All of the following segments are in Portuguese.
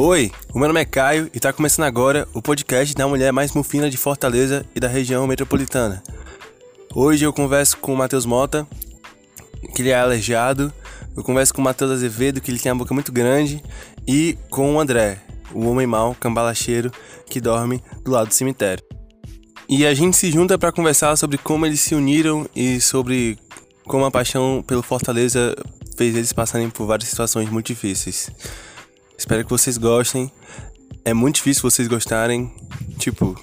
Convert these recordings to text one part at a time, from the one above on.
Oi, o meu nome é Caio e está começando agora o podcast da mulher mais mufina de Fortaleza e da região metropolitana. Hoje eu converso com o Matheus Mota, que ele é aleijado, eu converso com o Matheus Azevedo, que ele tem a boca muito grande, e com o André, o homem mau, cambalacheiro, que dorme do lado do cemitério. E a gente se junta para conversar sobre como eles se uniram e sobre como a paixão pelo Fortaleza fez eles passarem por várias situações muito difíceis. Espero que vocês gostem. É muito difícil vocês gostarem. Tipo,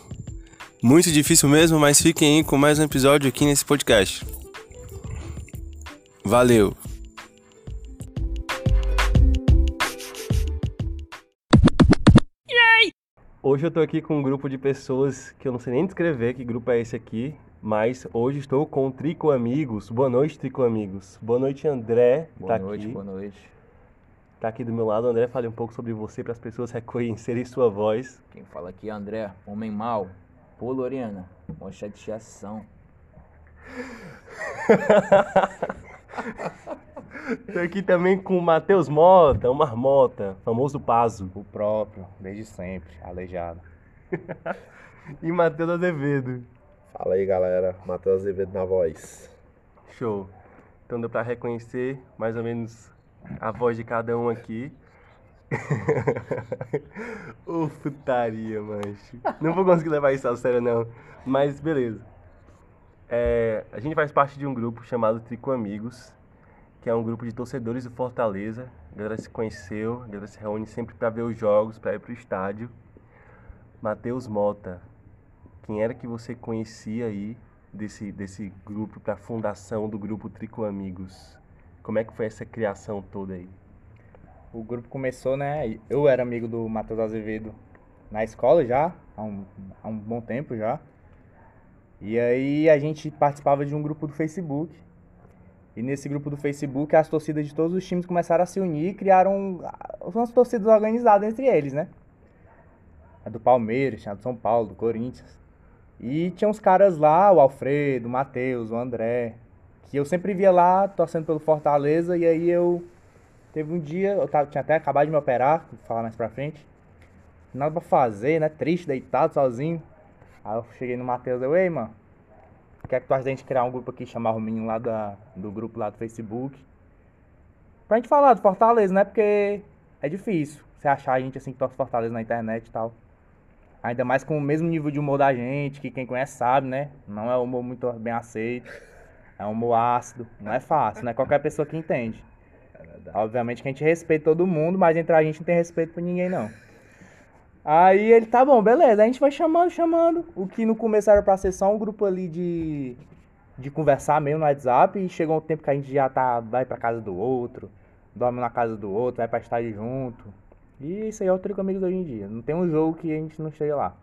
muito difícil mesmo, mas fiquem aí com mais um episódio aqui nesse podcast. Valeu! Hoje eu tô aqui com um grupo de pessoas que eu não sei nem descrever que grupo é esse aqui, mas hoje estou com o Trico Amigos. Boa noite, Trico Amigos. Boa noite, André. Boa tá noite, aqui. boa noite. Tá aqui do meu lado, André. Fale um pouco sobre você para as pessoas reconhecerem sua voz. Quem fala aqui é André, homem mau, Polo Oriana, uma chateação. Tô aqui também com o Matheus Mota, o Marmota, famoso Pazo. O próprio, desde sempre, aleijado. E Matheus Azevedo. Fala aí galera, Matheus Azevedo na voz. Show. Então deu pra reconhecer mais ou menos a voz de cada um aqui. Ô putaria, mancho. Não vou conseguir levar isso a sério, não. Mas beleza. É, a gente faz parte de um grupo chamado Trico Amigos, que é um grupo de torcedores do Fortaleza. A galera se conheceu, a galera se reúne sempre pra ver os jogos, pra ir pro estádio. Matheus Mota, quem era que você conhecia aí desse, desse grupo, pra fundação do grupo Trico Amigos? Como é que foi essa criação toda aí? O grupo começou, né? Eu era amigo do Matheus Azevedo na escola já, há um, há um bom tempo já. E aí a gente participava de um grupo do Facebook. E nesse grupo do Facebook, as torcidas de todos os times começaram a se unir e criaram ah, umas torcidas organizadas entre eles, né? A do Palmeiras, tinha a do São Paulo, do Corinthians. E tinha uns caras lá, o Alfredo, o Matheus, o André, que eu sempre via lá torcendo pelo Fortaleza. E aí eu. Teve um dia, eu tava, tinha até acabado de me operar, vou falar mais pra frente. Nada pra fazer, né? Triste, deitado, sozinho. Aí eu cheguei no Matheus, eu, ei, mano, o que tu acha da gente criar um grupo aqui, chamar o menino lá da, do grupo lá do Facebook? Pra gente falar do Fortaleza, né? Porque é difícil você achar a gente assim que torce Fortaleza na internet e tal. Ainda mais com o mesmo nível de humor da gente, que quem conhece sabe, né? Não é um humor muito bem aceito. É um humor ácido. Não é fácil, não é qualquer pessoa que entende. Obviamente que a gente respeita todo mundo, mas entre a gente não tem respeito por ninguém, não. Aí ele, tá bom, beleza. A gente vai chamando, chamando. O que no começo era pra ser só um grupo ali de, de conversar mesmo no WhatsApp. E chegou um tempo que a gente já tá, vai pra casa do outro, dorme na casa do outro, vai pra estádio junto. E isso aí é o Trico Amigos hoje em dia. Não tem um jogo que a gente não chega lá.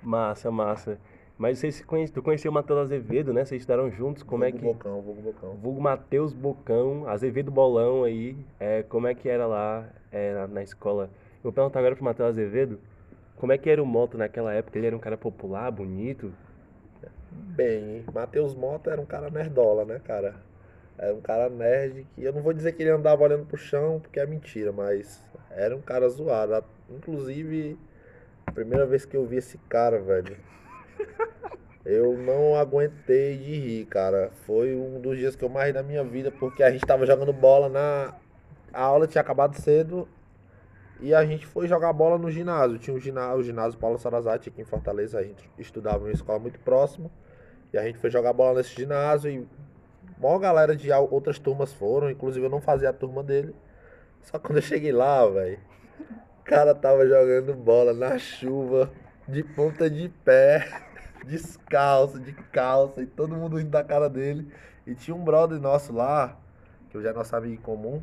Massa, massa. Mas vocês se conhecem, tu conheceu o Matheus Azevedo, né? Vocês estudaram juntos, como é que... Bocão, vulgo Bocão. Vulgo Matheus Bocão, Azevedo Bolão aí, é, como é que era lá é, na, escola? Eu vou perguntar agora pro Matheus Azevedo, como é que era o Moto naquela época? Ele era um cara popular, bonito? Bem, Matheus Mota era um cara nerdola, né, cara? Era um cara nerd que eu não vou dizer que ele andava olhando pro chão, porque é mentira, mas era um cara zoado. Inclusive, a primeira vez que eu vi esse cara, velho, eu não aguentei de rir, cara. Foi um dos dias que eu mais ri na minha vida, porque a gente tava jogando bola na. A aula tinha acabado cedo e a gente foi jogar bola no ginásio. Tinha um ginásio, o ginásio Paulo Sarazate aqui em Fortaleza. A gente estudava em uma escola muito próxima. E a gente foi jogar bola nesse ginásio e maior galera de outras turmas foram. Inclusive eu não fazia a turma dele. Só quando eu cheguei lá, velho, o cara tava jogando bola na chuva, de ponta de pé, descalço, de calça, e todo mundo rindo da cara dele. E tinha um brother nosso lá, que eu já nosso amigo em comum,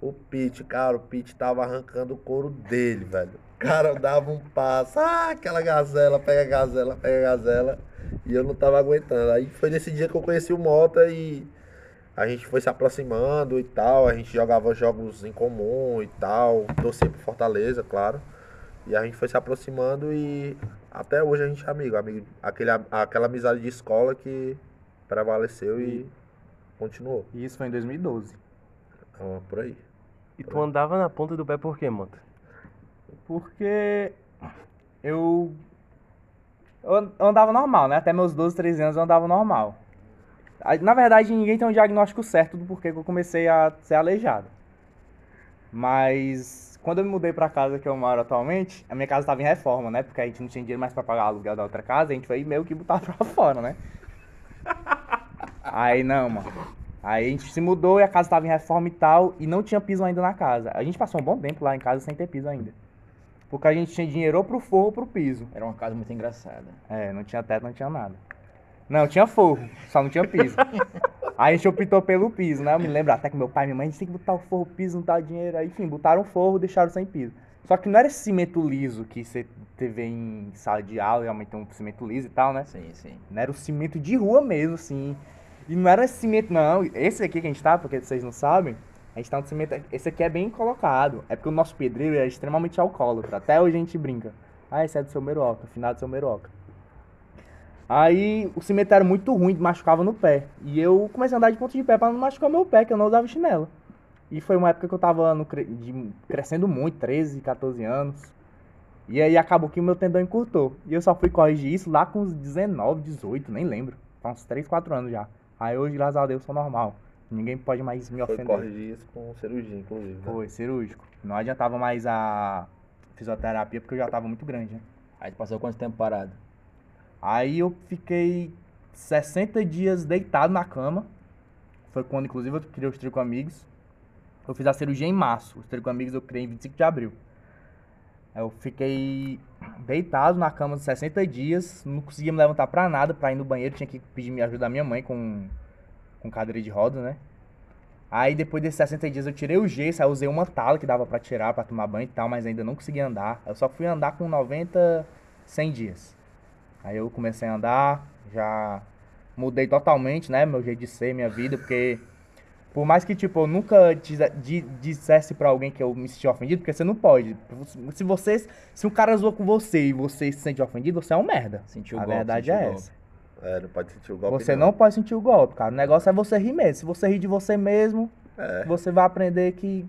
o Pete, cara, o Pete tava arrancando o couro dele, velho. O cara dava um passo, ah, aquela gazela, pega a gazela, pega a gazela. E eu não tava aguentando. Aí foi nesse dia que eu conheci o Mota e a gente foi se aproximando e tal. A gente jogava jogos em comum e tal. Torcia pro Fortaleza, claro. E a gente foi se aproximando e até hoje a gente é amigo. amigo aquele, aquela amizade de escola que prevaleceu e continuou. E isso foi em 2012. Então, por aí. E tu andava na ponta do pé por quê, Moto? Porque eu, eu andava normal, né? Até meus 12, 13 anos eu andava normal. Na verdade, ninguém tem um diagnóstico certo do porquê que eu comecei a ser aleijado. Mas quando eu me mudei pra casa que eu moro atualmente, a minha casa estava em reforma, né? Porque a gente não tinha dinheiro mais pra pagar o aluguel da outra casa, a gente foi meio que botar pra fora, né? Aí não, mano. Aí a gente se mudou e a casa estava em reforma e tal, e não tinha piso ainda na casa. A gente passou um bom tempo lá em casa sem ter piso ainda. Porque a gente tinha dinheiro ou pro forro ou pro piso. Era uma casa muito engraçada. É, não tinha teto, não tinha nada. Não, tinha forro, só não tinha piso. Aí a gente optou pelo piso, né? Eu me lembro até que meu pai e minha mãe, a gente tem que botar o forro, piso, não dá dinheiro. Aí, enfim, botaram o forro, deixaram sem piso. Só que não era esse cimento liso que você teve em sala de aula, realmente tem um cimento liso e tal, né? Sim, sim. Não era o cimento de rua mesmo, assim. E não era esse cimento, não. Esse aqui que a gente tá, porque vocês não sabem, a gente tá no cimento. Esse aqui é bem colocado. É porque o nosso pedreiro é extremamente alcoólatra. Até hoje a gente brinca. Ah, esse é do seu Meroca, final do seu Meroca. Aí o cimento era muito ruim, machucava no pé. E eu comecei a andar de ponto de pé pra não machucar meu pé, que eu não usava chinelo. E foi uma época que eu tava no de- crescendo muito, 13, 14 anos. E aí acabou que o meu tendão encurtou. E eu só fui corrigir isso lá com uns 19, 18, nem lembro. Faz uns 3, 4 anos já. Aí hoje, graças a Deus, sou normal. Ninguém pode mais me Foi ofender. corrigir isso com cirurgia, inclusive. né? Foi, cirúrgico. Não adiantava mais a fisioterapia porque eu já tava muito grande, né? Aí tu passou quanto tempo parado? Aí eu fiquei 60 dias deitado na cama. Foi quando, inclusive, eu criei os Trico Amigos. Eu fiz a cirurgia em março. Os Trico Amigos eu criei em 25 de abril. Eu fiquei deitado na cama 60 dias. Não conseguia me levantar pra nada. Pra ir no banheiro, tinha que pedir ajuda da minha mãe com, com cadeira de rodas, né? Aí depois desses 60 dias eu tirei o gesso, aí usei uma tala que dava pra tirar, pra tomar banho e tal, mas ainda não conseguia andar. Eu só fui andar com 90, 100 dias. Aí eu comecei a andar, já mudei totalmente, né, meu jeito de ser, minha vida, porque por mais que, tipo, eu nunca dissesse pra alguém que eu me senti ofendido, porque você não pode. Se você, se um cara zoa com você e você se sente ofendido, você é um merda. Sentiu o a golpe, verdade é essa. É, não pode sentir o golpe. Você não pode sentir o golpe, cara. O negócio é você rir mesmo. Se você rir de você mesmo, É, você vai aprender que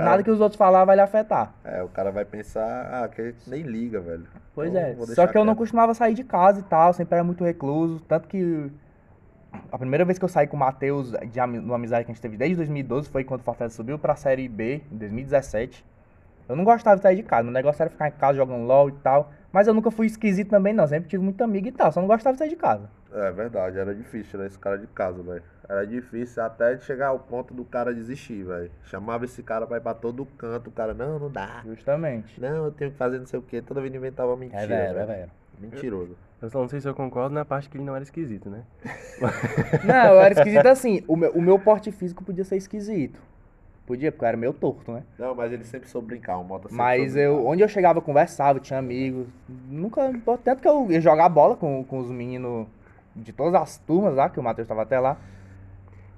Cara- nada que os outros falar vai lhe afetar. é, o cara vai pensar, ah, que nem liga, velho. Pois Então, é. Só que eu não costumava sair de casa e tal, sempre era muito recluso. Tanto que a primeira vez que eu saí com o Matheus, de numa amizade que a gente teve desde 2012, foi quando o Fortaleza subiu pra Série B, em 2017. Eu não gostava de sair de casa, meu negócio era ficar em casa jogando LOL e tal. Mas eu nunca fui esquisito também, não. Sempre tive muito amigo e tal, só não gostava de sair de casa. É verdade, era difícil tirar esse cara de casa, velho. Era difícil até chegar ao ponto do cara desistir, velho. Chamava esse cara pra ir pra todo canto, o cara, não, não dá. Justamente. Não, eu tenho que fazer não sei o que. Toda vez inventava mentira. É vero, é velho. Mentiroso. Eu só não sei se eu concordo na parte que ele não era esquisito, né? Não, eu era esquisito assim. O meu, o meu porte físico podia ser esquisito. Podia, porque eu era meio torto, né? Não, mas ele sempre soube brincar, o Mota sempre Mas soube eu, brincar. onde eu chegava, eu conversava, tinha amigos. Nunca. Tanto que eu ia jogar bola com, com os meninos de todas as turmas lá, que o Matheus tava até lá.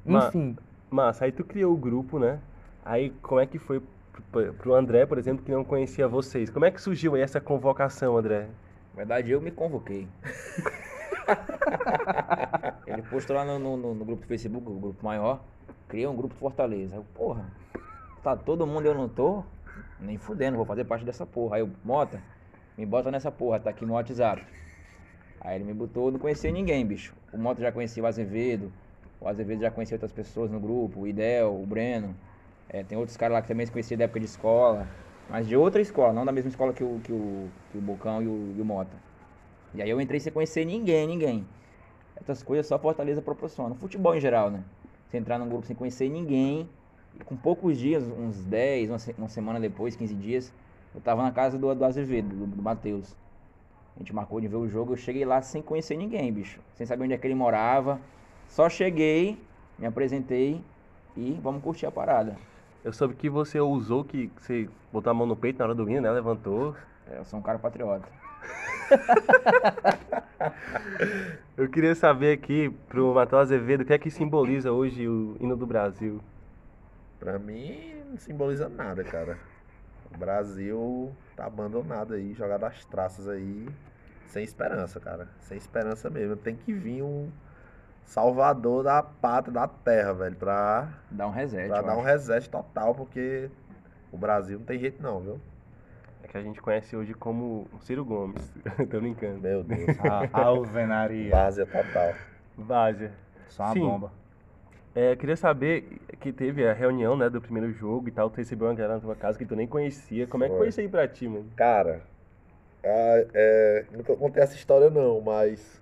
Ma- Enfim. Massa, aí tu criou o grupo, né? Aí como é que foi pro, pro André, por exemplo, que não conhecia vocês? Como é que surgiu aí essa convocação, André? Na verdade, eu me convoquei. Ele postou lá no, no- no- no grupo do Facebook, o grupo maior, criei um grupo Fortaleza. Eu, porra, tá todo mundo eu não tô? Nem fudendo, vou fazer parte dessa porra. Aí eu, Mota, me bota nessa porra, tá aqui no WhatsApp. Aí ele me botou, não conhecia ninguém, bicho. O Mota já conhecia o Azevedo, o Azevedo já conhecia outras pessoas no grupo, o Idel, o Breno. É, tem outros caras lá que também se conhecia da época de escola, mas de outra escola, não da mesma escola que o, que o, que o Bocão e o, e o Mota. E aí eu entrei sem conhecer ninguém, ninguém. Essas coisas só Fortaleza proporciona. Futebol em geral, né? Você entrar num grupo sem conhecer ninguém, e com poucos dias, uns 10, uma, uma semana depois, 15 dias, eu tava na casa do, do Azevedo, do, do Matheus. A gente marcou de ver o jogo, eu cheguei lá sem conhecer ninguém, bicho. Sem saber onde é que ele morava. Só cheguei, me apresentei e vamos curtir a parada. Eu soube que você ousou que você botou a mão no peito na hora do hino, né? Levantou. É, Eu sou um cara patriota. Eu queria saber aqui pro Matheus Azevedo o que é que simboliza hoje o hino do Brasil. Pra mim, não simboliza nada, cara. O Brasil tá abandonado aí, jogado às traças aí, sem esperança, cara. Sem esperança mesmo. Tem que vir um salvador da pátria, da terra, velho, pra, Dá um reset. pra dar um acho. reset total, porque o Brasil não tem jeito não, viu? Que a gente conhece hoje como Ciro Gomes. Tô brincando. Meu Deus. A alvenaria. Várzea total. Várzea. Só uma Sim. bomba. É, queria saber que teve a reunião, né, do primeiro jogo e tal, tu recebeu uma galera na tua casa que tu nem conhecia. Como é que Foi. isso aí pra ti, mano? Cara, ah, é, nunca contei essa história não, mas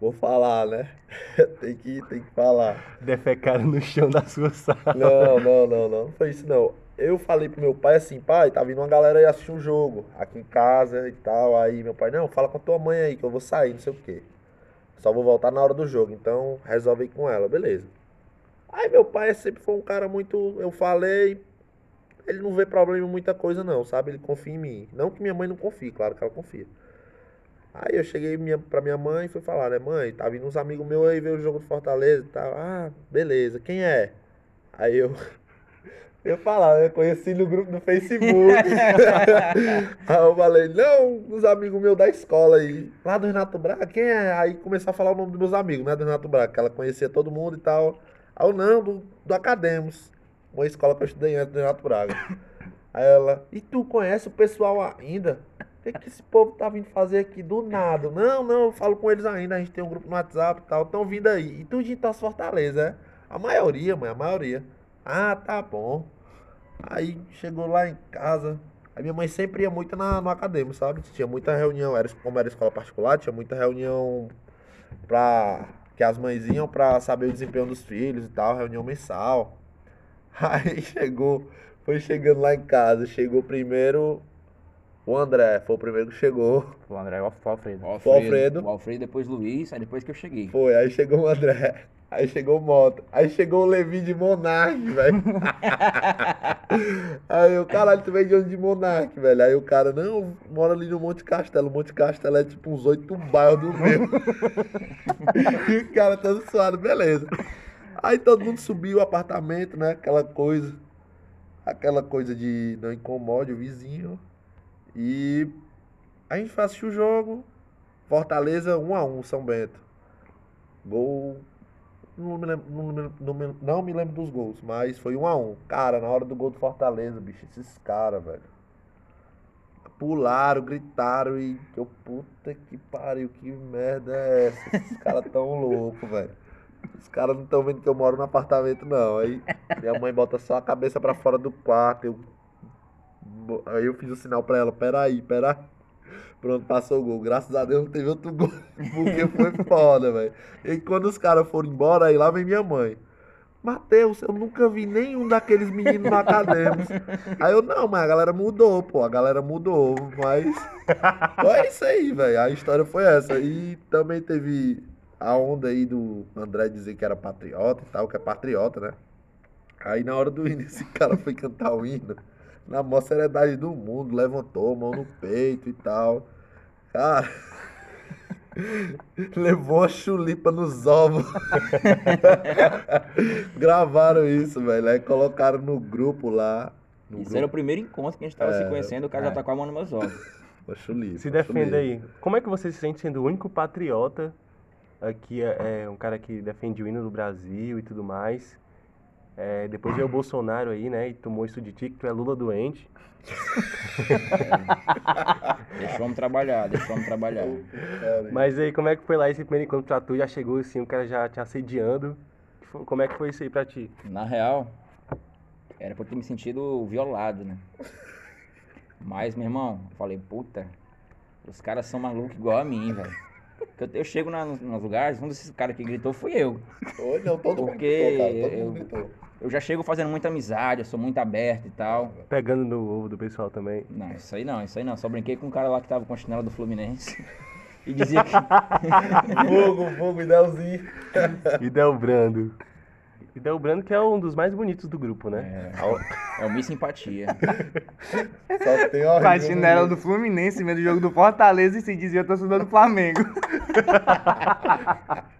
vou falar, né? tem, que, tem que falar. Defecaram no chão da sua sala. Não, não, não, não, não foi isso não. Eu falei pro meu pai assim, pai, tá vindo uma galera aí assistir um jogo aqui em casa e tal. Aí meu pai, não, fala com a tua mãe aí que eu vou sair, não sei o quê. Só vou voltar na hora do jogo, então resolve aí com ela, beleza. Aí meu pai sempre foi um cara muito. Eu falei, ele não vê problema em muita coisa, não, sabe? Ele confia em mim. Não que minha mãe não confie, claro que ela confia. Aí eu cheguei minha, pra minha mãe e fui falar, né, mãe, tá vindo uns amigos meus aí ver o jogo do Fortaleza e tal. Ah, beleza, quem é? Aí eu. Eu falar, eu conheci no grupo do Facebook. aí eu falei, não, uns amigos meus da escola aí. Lá do Renato Braga, quem é? Aí começou a falar o nome dos meus amigos, né? Do Renato Braga, que ela conhecia todo mundo e tal. Aí eu, não, do, do Academos. Uma escola que eu estudei antes do Renato Braga. Aí ela, e tu conhece o pessoal ainda? O que, que esse povo tá vindo fazer aqui do nada? Não, não, eu falo com eles ainda, a gente tem um grupo no WhatsApp e tal, estão vindo aí. E tu de Fortaleza, é? A maioria, mãe, a maioria. Ah, tá bom. Aí chegou lá em casa. A minha mãe sempre ia muito na, no acadêmico, sabe? Tinha muita reunião, era, como era escola particular, tinha muita reunião pra. que as mães iam pra saber o desempenho dos filhos e tal, reunião mensal. Aí chegou, foi chegando lá em casa, chegou primeiro o André, foi o primeiro que chegou. O André o Alfredo. O Alfredo. O Alfredo, depois Luiz, aí depois que eu cheguei. Foi, aí chegou o André, aí chegou o Mota, aí chegou o Levi de Monark, velho. aí o caralho, tu veio de onde de Monark, velho? Aí o cara, não, mora ali no Monte Castelo. Monte Castelo é tipo uns oito bairros do meu. e o cara todo suado, beleza. Aí todo mundo subiu o apartamento, né? Aquela coisa. Aquela coisa de não incomode o vizinho. E a gente foi assistir o jogo. Fortaleza 1 a 1 São Bento. Gol. Não me, lembro, não, me, não, me, não me lembro dos gols, mas foi 1 a 1 Cara, na hora do gol do Fortaleza, bicho, esses caras, velho. Pularam, gritaram e eu, puta que pariu, que merda é essa? Esses caras tão loucos, velho. Os caras não estão vendo que eu moro no apartamento, não. Aí minha mãe bota só a cabeça pra fora do quarto. Eu... Aí eu fiz o sinal pra ela, peraí, peraí. Pronto, passou o gol. Graças a Deus não teve outro gol. Porque foi foda, velho. E quando os caras foram embora, aí lá vem minha mãe. Matheus, eu nunca vi nenhum daqueles meninos acadêmica. Aí eu, não, mas a galera mudou, pô. A galera mudou. Mas. Foi isso aí, velho. A história foi essa. E também teve a onda aí do André dizer que era patriota e tal, que é patriota, né? Aí na hora do hino, esse cara foi cantar o hino na maior seriedade do mundo, levantou, mão no peito e tal. Cara, levou a chulipa nos ovos. Gravaram isso, velho. Aí colocaram no grupo lá. No Isso grupo, era o primeiro encontro que a gente tava se É, conhecendo, o cara já tá com a mão nos meus ovos. a chulipa. Se a defenda aí. Como é que você se sente sendo o único patriota aqui, é, é, um cara que defende o hino do Brasil e tudo mais? É, depois veio o Bolsonaro aí, né? E tomou isso de ti, que tu é Lula doente. Deixa o homem trabalhar, deixa o homem trabalhar. Mas aí, como é que foi lá esse primeiro encontro pra tu? Já chegou assim, o cara já te assediando. Como é que foi isso aí pra ti? Na real, era pra eu ter me sentido violado, né? Mas, meu irmão, eu falei, puta, os caras são malucos igual a mim, velho. Eu, eu chego na, nos, lugares, um desses caras que gritou foi eu. Oi, não, todo mundo Porque gritou, cara. Todo eu- mundo gritou. Eu já chego fazendo muita amizade, eu sou muito aberto e tal. Pegando no ovo do pessoal também. Não, isso aí não, isso aí não. Só brinquei com um cara lá que tava com a chinela do Fluminense. E dizia que. Fogo, fogo, Idelzinho. E Del Brando. E Del Brando que é um dos mais bonitos do grupo, né? É, é o Miss Simpatia. Só tem horrível. Com a chinela do Fluminense, vendo o jogo do Fortaleza e se dizia torcedor do Flamengo.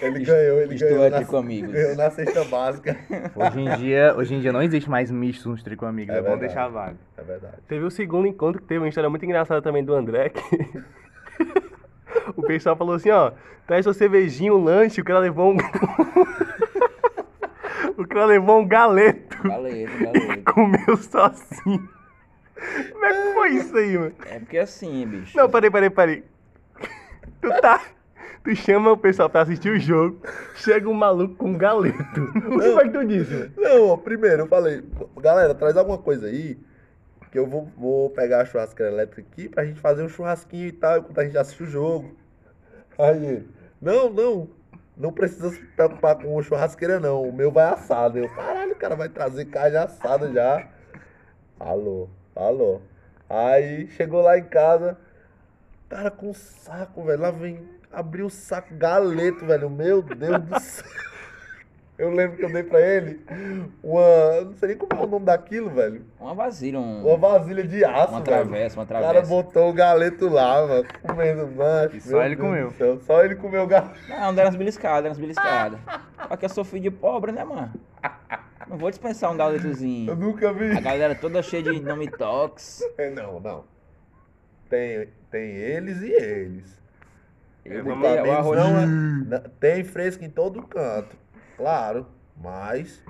Ele ganhou, ele Estou ganhou. aqui na, com amigos. Ganhou na cesta básica. Hoje em dia, hoje em dia não existe mais misto nos tricô amigos, É é, bom verdade. deixar vago. É verdade. Teve o segundo encontro que teve uma história muito engraçada também do André, que o pessoal falou assim, ó, traz sua cervejinha, um lanche, o cara levou um... o cara levou um galeto, Galeto, galeto. comeu sozinho. Como é que foi isso aí, mano? É porque assim, bicho. Não, peraí, peraí, peraí. Tu tá. Tu chama o pessoal pra assistir o jogo, chega um maluco com um galeto. O que foi que tu disse, mano? Não, ó, primeiro eu falei, galera, traz alguma coisa aí, que eu vou, vou pegar a churrasqueira elétrica aqui pra gente fazer um churrasquinho e tal, enquanto a gente assiste o jogo. Aí ele, não, não, não precisa se preocupar com churrasqueira não, o meu vai assado. Eu, caralho, o cara vai trazer carne assada já. Alô, alô. Aí chegou lá em casa, cara com saco, velho, lá vem, abriu o saco, galeto, velho, meu Deus do céu. Eu lembro que eu dei pra ele uma. Não sei nem como é o nome daquilo, velho. Uma vasilha, um, Uma vasilha de aço, uma velho. travessa, uma O cara travessa. botou o galeto lá, mano, comendo macho. E só ele Deus comeu. céu, Só ele comeu o galeto. Não, deram umas beliscadas, deram umas beliscadas. Só que eu sou filho de pobre, né, mano? Não vou dispensar um Eu galetozinho. nunca vi. A galera toda cheia de nome tox. É, Não, não. Tem, tem eles e eles. Eu arroz. não é- na- tem fresco em todo canto. Claro, mas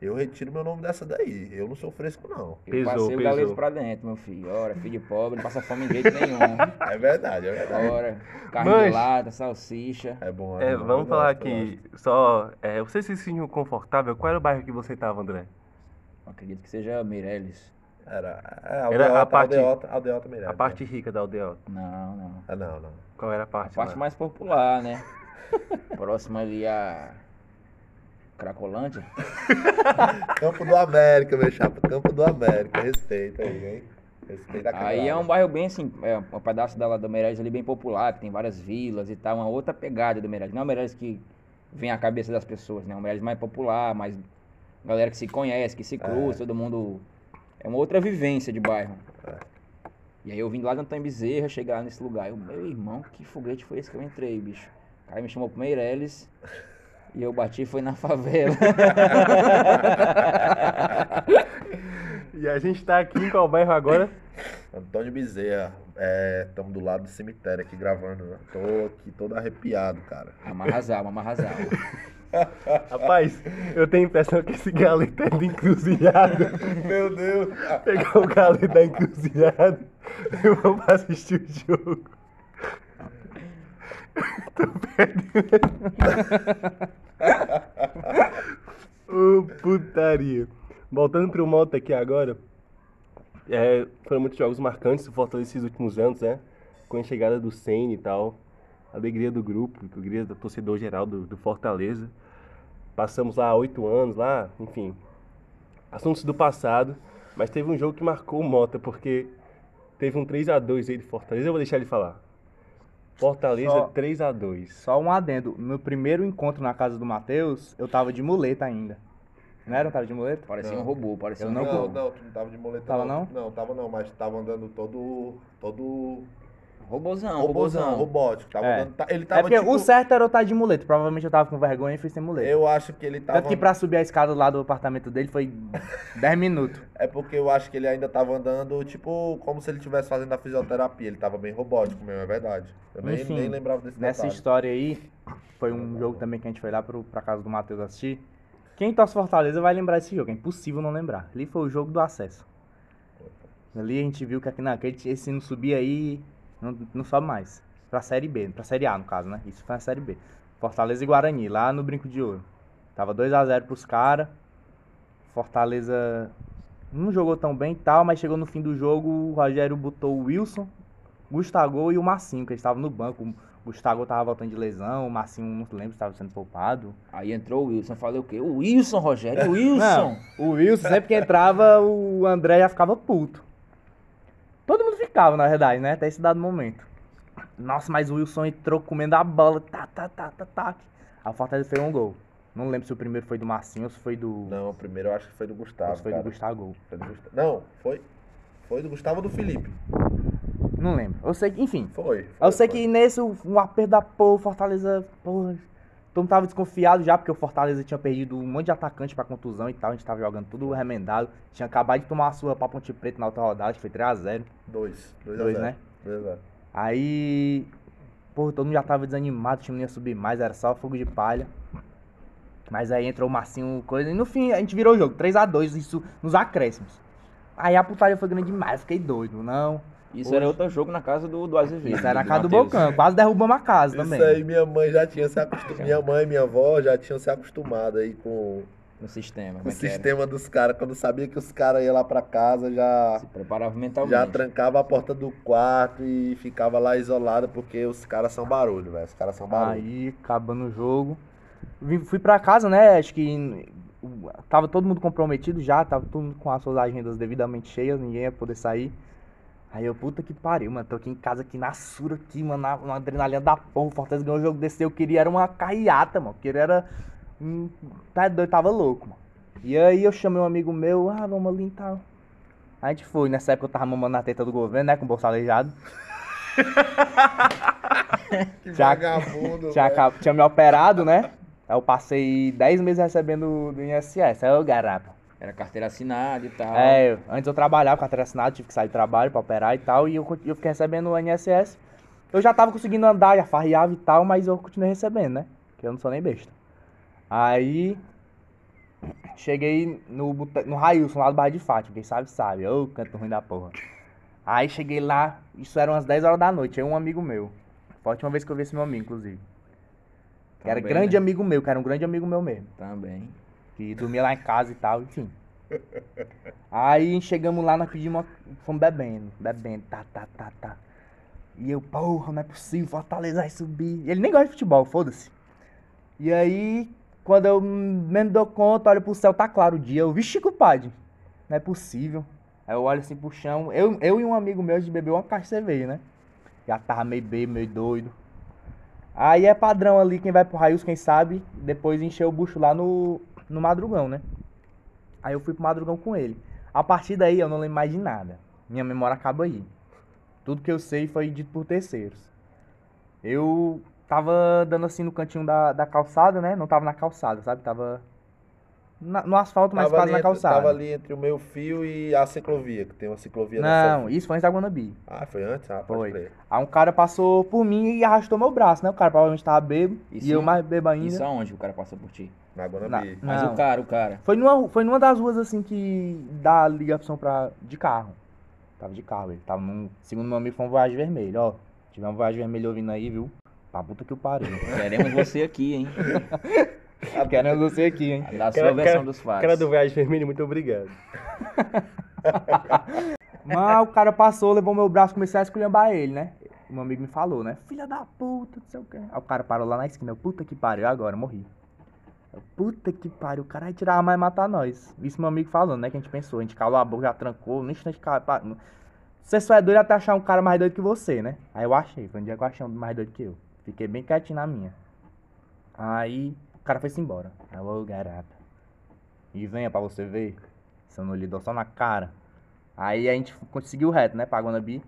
eu retiro meu nome dessa daí. Eu não sou fresco, não. Eu passei o pesou. galeto pra dentro, meu filho. Ora, filho de pobre, não passa fome de jeito nenhum. É verdade, é verdade. Ora, carne Mas- de lata, salsicha. É bom. É, bom, vamos eu falar gosto, eu aqui, só. É, você se sentiu confortável? Qual era o bairro que você tava, André? Acredito que seja Meirelles. gosto. Era, é, Era aldeota, a parte- aldeota, aldeota Meirelles, A parte rica da aldeota. Não, não. é. Ah, não, não. Qual era a A parte? parte lá? mais popular, né? Próxima ali a Cracolândia. Campo do América, meu chapa. Campo do América. Respeita aí, hein? Respeita a Aí é um bairro bem assim, é um pedaço da, do Meireles ali bem popular, que tem várias vilas e tal, uma outra pegada do Meireles. Não é o Meireles que vem à cabeça das pessoas, né? É um Meireles mais popular, mais galera que se conhece, que se cruza, todo mundo. É uma outra vivência de bairro. E aí eu vim lá do Antônio Bezerra, chegar nesse lugar. Eu, meu irmão, que foguete foi esse que eu entrei, bicho? O cara me chamou pro Meireles e eu bati e foi na favela. E a gente tá aqui em qual bairro agora? Antônio Bezerra. Estamos do lado do cemitério aqui gravando. Né? Tô aqui todo arrepiado, cara. Amarrasal, amarrasal. Rapaz, eu tenho a impressão que esse galeto é de encruzilhada. Meu Deus. Pegar o galeto da encruzilhada e vamos assistir o jogo. Tô perdendo. Ô, putaria. Voltando pro moto aqui agora. É, foram muitos jogos marcantes do Fortaleza esses últimos anos, né? Com a chegada do Senna e tal. Alegria do grupo, alegria do torcedor geral do, do Fortaleza. Passamos lá oito anos lá, enfim. Assuntos do passado. Mas teve um jogo que marcou o Mota, porque teve um 3x2 aí de Fortaleza. Eu vou deixar ele falar. Fortaleza Só- 3x2. Só um adendo. No primeiro encontro na casa do Matheus, eu tava de muleta ainda. Não era? Tava de muleta? Parecia Não. um robô, parecia Eu um não robô. Não, não, tu não tava de moleta Tava não. não? Não, tava não, mas tava andando todo. todo. Robozão, robôzão, robozão. robótico. Tava É. andando, tá- ele É tava porque tipo, o certo era eu estar de muleta. Provavelmente eu tava com vergonha e fui sem muleta. Eu acho que ele tava. Tanto que pra subir a escada lá do apartamento dele foi 10 minutos. É porque eu acho que ele ainda tava andando, tipo, como se ele estivesse fazendo a fisioterapia. Ele tava bem robótico mesmo, é verdade. Eu nem, Enfim, nem lembrava desse Nessa detalhe. história aí, foi um jogo também que a gente foi lá pro, pra casa do Matheus assistir. Quem torce Fortaleza vai lembrar desse jogo, é impossível não lembrar. Ali foi o jogo do acesso. Ali a gente viu que aqui naquele, esse não subir aí, não, não sobe mais. Pra Série B, pra Série A no caso, né? Isso foi na Série B. Fortaleza e Guarani, lá no Brinco de Ouro. Tava 2x0 pros caras. Fortaleza não jogou tão bem e tal, mas chegou no fim do jogo, o Rogério botou o Wilson, Gustavo e o Massinho, que eles estavam no banco. O Gustavo tava voltando de lesão, o Massinho não lembro estava sendo poupado. Aí entrou o Wilson, falei o quê? O Wilson, Rogério, o Wilson! Não, o Wilson, sempre que entrava, o André já ficava puto. Ficava, na verdade, né? Até esse dado momento. Nossa, mas o Wilson entrou comendo a bola. Tá, tá, tá, tá, tá. A Fortaleza fez um gol. Não lembro se o primeiro foi do Marcinho ou se foi do. Não, primeiro eu acho que foi do Gustavo. ou se foi cara. do Gustavo. Foi do Gustavo. Não, foi. Foi do Gustavo ou do Felipe? Não lembro. Eu sei que, enfim. Foi. foi Eu sei foi. que nesse, um aperto da porra, o Fortaleza, porra, todo mundo tava desconfiado já, porque o Fortaleza tinha perdido um monte de atacante pra contusão e tal, a gente tava jogando tudo remendado. Tinha acabado de tomar a sua pra Ponte Preta na outra rodada, que foi 3x0. Dois. Dois, a Dois, zero. né? Dois a zero. Aí, porra, todo mundo já tava desanimado, o time não ia subir mais, era só fogo de palha. Mas aí entrou o Marcinho, coisa, e no fim a gente virou o jogo, 3x2, isso nos acréscimos. Aí a putaria foi grande demais, fiquei doido, não. Isso Hoje- era outro jogo na casa do, do Azevedo. Isso era na do casa do Matheus. Bocão, quase derrubamos a casa também. Isso aí minha mãe já tinha se acostumado. Minha mãe e minha avó já tinham se acostumado aí com, No sistema. com o é que era? sistema dos caras. Quando sabia que os caras iam lá pra casa, já, Se preparava mentalmente. já trancava a porta do quarto e ficava lá isolado, porque os caras são barulho, velho. Os caras são barulho. Aí, acabando o jogo. Fui pra casa, né? Acho que tava todo mundo comprometido já, tava todo mundo com as suas agendas devidamente cheias, ninguém ia poder sair. Aí eu, puta que pariu, mano. Tô aqui em casa, aqui na sura, aqui, mano, na, na adrenalina da porra. O Fortaleza ganhou o jogo desse. Eu queria era uma carreata, mano. Eu queria era. Hum, tá doido, tava louco, mano. E aí eu chamei um amigo meu, ah, vamos ali e tal. A gente foi, nessa época eu tava mamando na teta do governo, né? Com o bolso aleijado. Que Já- vagabundo, Tinha, tinha me operado, né? Aí eu passei 10 meses recebendo do INSS. Aí eu, garapa. Era carteira assinada e tal. É, antes eu trabalhava com carteira assinada, tive que sair do trabalho pra operar e tal. E eu, eu fiquei recebendo o INSS. Eu já tava conseguindo andar, já farreava e tal, mas eu continuei recebendo, né? Que eu não sou nem besta. Aí. Cheguei no, no Railson, lá do bairro de Fátima. Quem sabe, sabe. Ô, canto ruim da porra. Aí cheguei lá, isso era umas 10 horas da noite. Aí um amigo meu. Foi a última vez que eu vi esse meu amigo, inclusive. Que era Também, grande né? amigo meu, que era um grande amigo meu mesmo. Também. Que dormia lá em casa e tal, enfim. Aí chegamos lá, nós pedimos. Fomos bebendo, bebendo, tá, tá, tá, tá. E eu, porra, não é possível, Fortaleza vai subir. Ele nem gosta de futebol, foda-se. E aí, quando eu mesmo dou conta, olho pro céu, tá claro o dia. Eu, vixe, compadre, não é possível. Aí eu olho assim pro chão. Eu, eu e um amigo meu, a gente bebeu uma caixa de cerveja, né? Já tava meio bêbado, meio doido. Aí é padrão ali, quem vai pro Raios, quem sabe, depois encheu o bucho lá no, no madrugão, né? Aí eu fui pro madrugão com ele. A partir daí eu não lembro mais de nada. Minha memória acaba aí. Tudo que eu sei foi dito por terceiros. Eu tava dando assim no cantinho da, da calçada, né? Não tava na calçada, sabe? Tava na- no asfalto, mas quase na entre, calçada. tava ali entre o meu fio e a ciclovia, que tem uma ciclovia Não, nessa. isso foi antes da Guanabi. Ah, foi antes? Ah, Foi. crer. Aí um cara passou por mim e arrastou meu braço, né? O cara provavelmente tava. Isso e eu mais bebo ainda. Isso aonde o cara passou por ti? Na Guanabi. Mas Não. o cara, o cara. Foi numa, foi numa das ruas assim que dá ligação pra, de carro. Tava de carro, ele tava num. Segundo meu amigo, foi um voyage vermelho, ó. Tiver um voyage vermelho ouvindo aí, viu? Pra puta que o pariu. Queremos você aqui, hein? Querendo você aqui, hein? Da sua Cara- versão cara- dos fatos. Cara do Viagem Vermelho, muito obrigado. Mas o cara passou, levou meu braço, comecei a esculhambar ele, né? O meu amigo me falou, né? Filha da puta, não sei o quê. Aí o cara parou lá na esquina, eu, puta que pariu, agora, morri. Eu, puta que pariu, o cara vai tirar a arma e matar nós. Isso meu amigo falando, né? Que a gente pensou, a gente calou a boca, já trancou, no instante, cara, você só é doido até achar um cara mais doido que você, né? Aí eu achei, foi um dia que eu achei um mais doido que eu. Fiquei bem quietinho na minha. Aí cara foi-se embora. Ô garapa. E venha pra você ver. Se eu não lhe dou só na cara. Aí a gente conseguiu reto, né, pra Guanabi.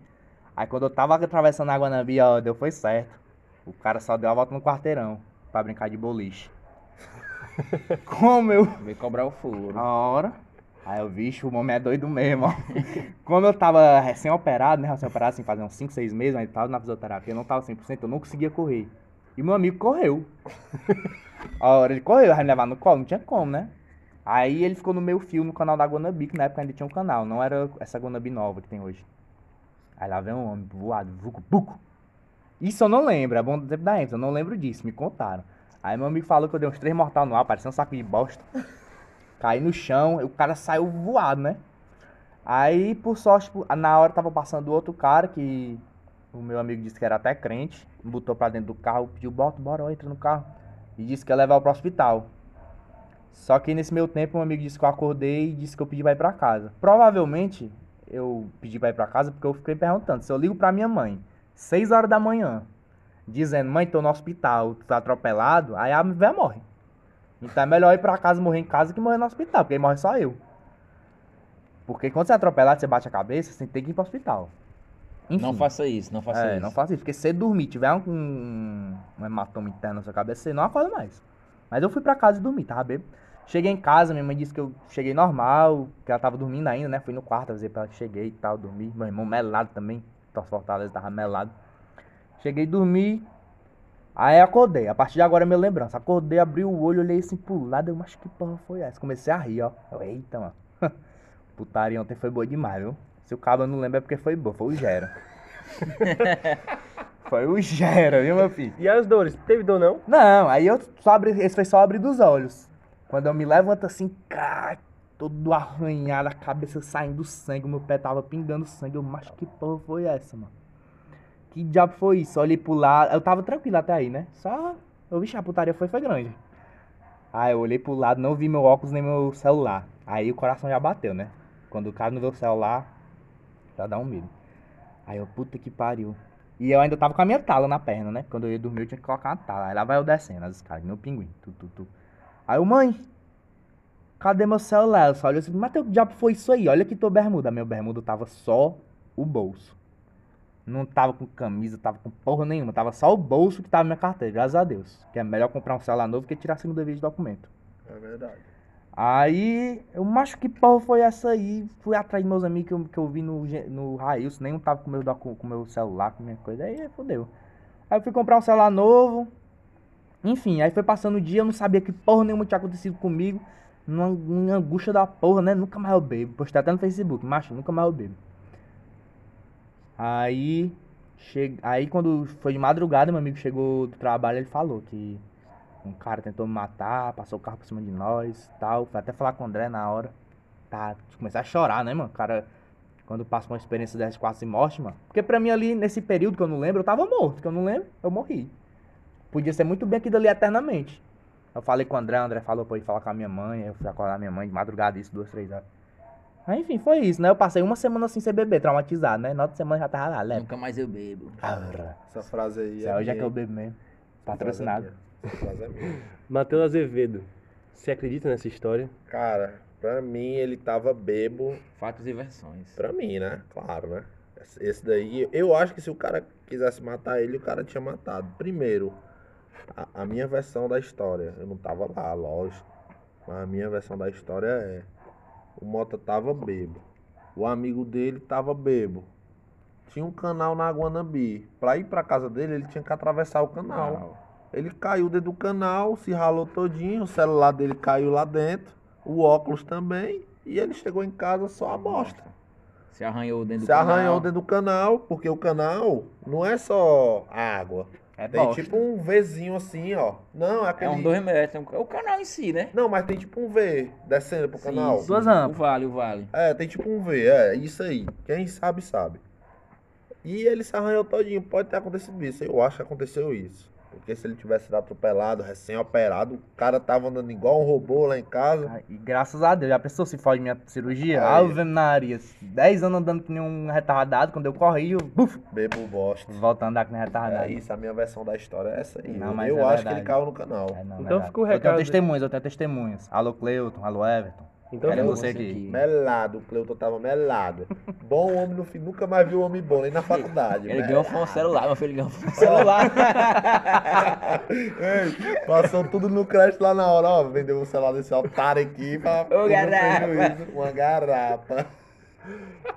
Aí quando eu tava atravessando a Guanabi, ó, deu foi certo. O cara só deu a volta no quarteirão pra brincar de boliche. Como eu. Veio cobrar o furo. A hora. Aí eu, vixe, o homem é doido mesmo, ó. Como eu tava recém-operado, né? Recém-operado, assim, fazia uns 5, 6 meses, mas tava na fisioterapia, eu não tava 100%, eu não conseguia correr. E meu amigo correu. A hora ele correu, vai me levar no colo, não tinha como, né? Aí ele ficou no meu fio no canal da Guanabi, que na época ainda tinha um canal, não era essa Guanabi nova que tem hoje. Aí lá vem um homem voado, vucu, buco. Isso eu não lembro, é bom do tempo da ênfase, eu não lembro disso, me contaram. Aí meu amigo falou que eu dei uns três mortal no ar, parecia um saco de bosta. Caí no chão, o cara saiu voado, né? Aí, por sorte, na hora tava passando outro cara que o meu amigo disse que era até crente, botou pra dentro do carro, pediu, bota, bora, entra no carro. E disse que ia levar pro hospital. Só que nesse meu tempo, um amigo disse que eu acordei e disse que eu pedi pra ir pra casa. Provavelmente, eu pedi pra ir pra casa porque eu fiquei perguntando. Se eu ligo pra minha mãe, 6 horas da manhã, dizendo, mãe, tô no hospital, tu tá atropelado, aí a velha morre. Então é melhor ir pra casa morrer em casa que morrer no hospital, porque aí morre só eu. Porque quando você é atropelado, você bate a cabeça, você tem que ir pro hospital. Enfim, Não faça isso, não faça é, isso. não faça isso. Porque se você dormir, tiver um, um, um hematoma interno na sua cabeça, você não acorda mais. Mas eu fui pra casa e dormi, tava bêbado. Cheguei em casa, minha mãe disse que eu cheguei normal, que ela tava dormindo ainda, né? Fui no quarto, avisei pra ela que cheguei e tal, dormi. Meu irmão melado também, Tos Fortaleza tava melado. Cheguei, dormi. Aí acordei. A partir de agora é minha lembrança. Acordei, abri o olho, olhei assim pro lado. Eu, mas que porra foi essa? Comecei a rir, ó. Eu, eita, mano. putaria ontem foi boa demais, viu? Se o cabo não lembra é porque foi boa, foi o Gera. foi o Gera, viu, meu filho? E as dores? Teve dor não? Não, aí eu só abri, esse foi só abrir dos olhos. Quando eu me levanto assim, cara, todo arranhado, a cabeça saindo sangue, meu pé tava pingando sangue. Eu, mas que porra foi essa, mano? Que diabo foi isso? Olhei pro lado, eu tava tranquilo até aí, né? Só, eu vi a putaria foi, foi grande. Aí eu olhei pro lado, não vi meu óculos nem meu celular. Aí o coração já bateu, né? Quando o cara não vê o celular, já dá um medo. Aí eu, puta que pariu. E eu ainda tava com a minha tala na perna, né? Quando eu ia dormir, eu tinha que colocar uma tala. Aí lá vai eu descendo as escadas, meu pinguim. Tu, tu, tu. Aí eu, mãe, cadê meu celular? Só olhei assim, mas teu diabo foi isso aí? Olha aqui tua bermuda. Meu bermuda tava só o bolso. Não tava com camisa, tava com porra nenhuma. Tava só o bolso que tava minha carteira, graças a Deus. Que é melhor comprar um celular novo que tirar a segunda vez de documento. É verdade. Aí, eu macho que porra foi essa aí? Fui atrás dos meus amigos que eu, que eu vi no, no Railson, nenhum tava com meu, com meu celular, com minha coisa. Aí fodeu. Aí eu fui comprar um celular novo. Enfim, aí foi passando o dia, eu não sabia que porra nenhuma tinha acontecido comigo. Numa, numa angústia da porra, né? Nunca mais eu bebo. Postei até no Facebook, macho, nunca mais eu bebo. Aí, che... aí quando foi de madrugada, meu amigo chegou do trabalho, ele falou que um cara tentou me matar, passou o carro por cima de nós tal. Fui até falar com o André na hora. Tá, começar a chorar, né, mano? O cara, quando passa uma experiência dessa de quase morte, mano. Porque pra mim ali, nesse período que eu não lembro, eu tava morto. Que eu não lembro, eu morri. Podia ser muito bem aquilo ali eternamente. Eu falei com o André, o André falou pra eu ir falar com a minha mãe. Eu fui acordar minha mãe de madrugada, isso, duas, três horas. Aí, enfim, foi isso, né? Eu passei uma semana assim sem beber, traumatizado, né? Na outra semana já tava lá, leve. Nunca mais eu bebo. Arra. Essa frase aí Isso é é hoje é que eu bebo mesmo. Patrocinado. Essa frase é minha. Matheus Azevedo, você acredita nessa história? Cara, pra mim ele tava bebo. Fatos e versões. Pra mim, né? Claro, né? Esse- daí, eu acho que se o cara quisesse matar ele, o cara tinha matado. Primeiro, a, a minha versão da história. Eu não tava lá, lógico. Mas a minha versão da história é: o Mota tava bebo. O amigo dele tava bebo. Tinha um canal na Guanabi. Pra ir pra casa dele, ele tinha que atravessar o canal. Ele caiu dentro do canal, se ralou todinho, o celular dele caiu lá dentro, o óculos também, e ele chegou em casa só a bosta. Se arranhou dentro Se do canal. arranhou dentro do canal, porque o canal não é só água. É Tem bosta. tipo um Vzinho assim, ó. Não, é É aquele. um dois metros. É o canal em si, né? Não, mas tem tipo um V descendo pro Sim, canal. sim. Duas rampas. O vale, o vale. É, tem tipo um V, é, isso aí. Quem sabe, sabe. E ele se arranhou todinho. Pode ter acontecido isso. Eu acho que aconteceu isso. Porque se ele tivesse sido atropelado, recém-operado, o cara tava andando igual um robô lá em casa. Ah, E graças a Deus, já pensou se foge minha cirurgia? Aí. Ave Maria, 10 anos andando que nem um retardado, quando eu corri, eu buf, Bebo bosta. volto a andar que nem retardado. É isso, a minha versão da história é essa aí. Não, eu mas eu é acho que verdade. ele caiu no canal. É, não, Então verdade. fica o Eu tenho recado- testemunhas, eu tenho testemunhas. Alô Cleuton, alô Everton. Então fica- você aqui. Melado, o Cleuton tava melado. Bom homem no fim, nunca mais viu homem bom, nem na faculdade. Ele melado. ganhou foi um celular, meu filho ganhou foi um celular. Ei, passou tudo no crédito lá na hora, ó. Vendeu o celular desse otário aqui pra. Ô, garapa. Uma garapa.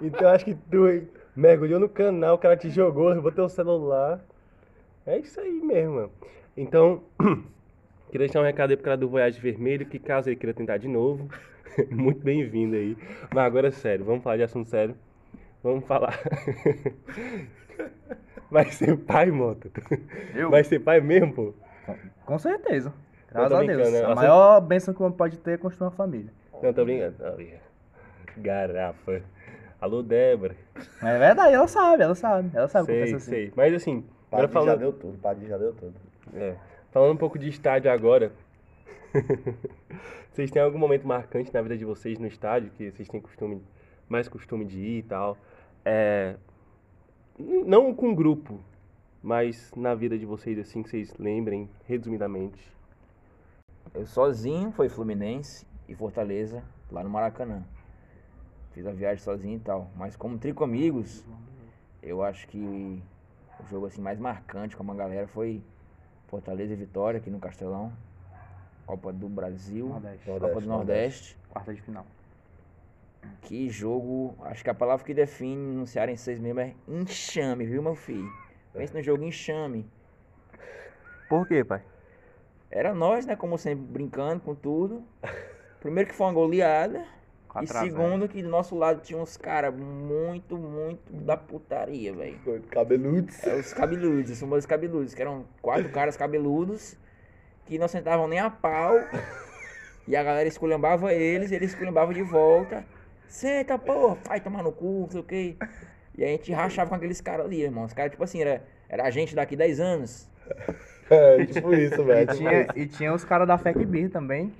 Então acho que tu mergulhou no canal, o cara te jogou, botou o celular. É isso aí mesmo, mano. Então, queria deixar um recado aí pro cara do Voyage Vermelho, que caso ele queira tentar de novo, muito bem-vindo aí. Mas agora é sério, vamos falar de assunto sério. Vamos falar. Vai ser pai, Mota? Eu? Vai ser pai mesmo, pô? Com certeza. Graças a Deus. né? A maior bênção que um homem pode ter é construir uma família. Não, tô brincando. Garapa. Alô, Débora. Mas é verdade, ela sabe, ela sabe. Ela sabe como Sei, pensa assim. sei. Mas assim, agora Padre já falando... deu tudo, Padre já deu tudo. É. Falando um pouco de estádio agora. vocês têm algum momento marcante na vida de vocês no estádio que vocês têm costume, mais costume de ir e tal? É, não com grupo, mas na vida de vocês, assim, que vocês lembrem, resumidamente. Eu sozinho foi Fluminense e Fortaleza, lá no Maracanã. Fiz a viagem sozinho e tal. Mas como trico amigos, eu acho que o jogo assim mais marcante com uma galera foi Fortaleza e Vitória aqui no Castelão. Copa do Brasil, Nordeste. Copa Nordeste, do Nordeste. Quarta de final. Que jogo, acho que a palavra que define no Cearense mesmo é enxame, viu, meu filho? Pensa no jogo enxame. Por quê, pai? Era nós, né, como sempre, brincando com tudo. Primeiro que foi uma goleada. E 4 a 0. segundo, que do nosso lado tinha uns caras muito, muito da putaria, velho. Cabeludos. É, Os cabeludos, os famosos cabeludos, que eram quatro caras cabeludos que não sentavam nem a pau. E a galera esculhambava eles, eles esculhambavam de volta. Senta, porra, vai tomar no cu, não sei o quê. E a gente rachava com aqueles caras ali, irmão. Os caras, tipo assim, era, era a gente daqui 10 anos. É, tipo isso, E velho. tipo tinha, e tinha os caras da FECB também.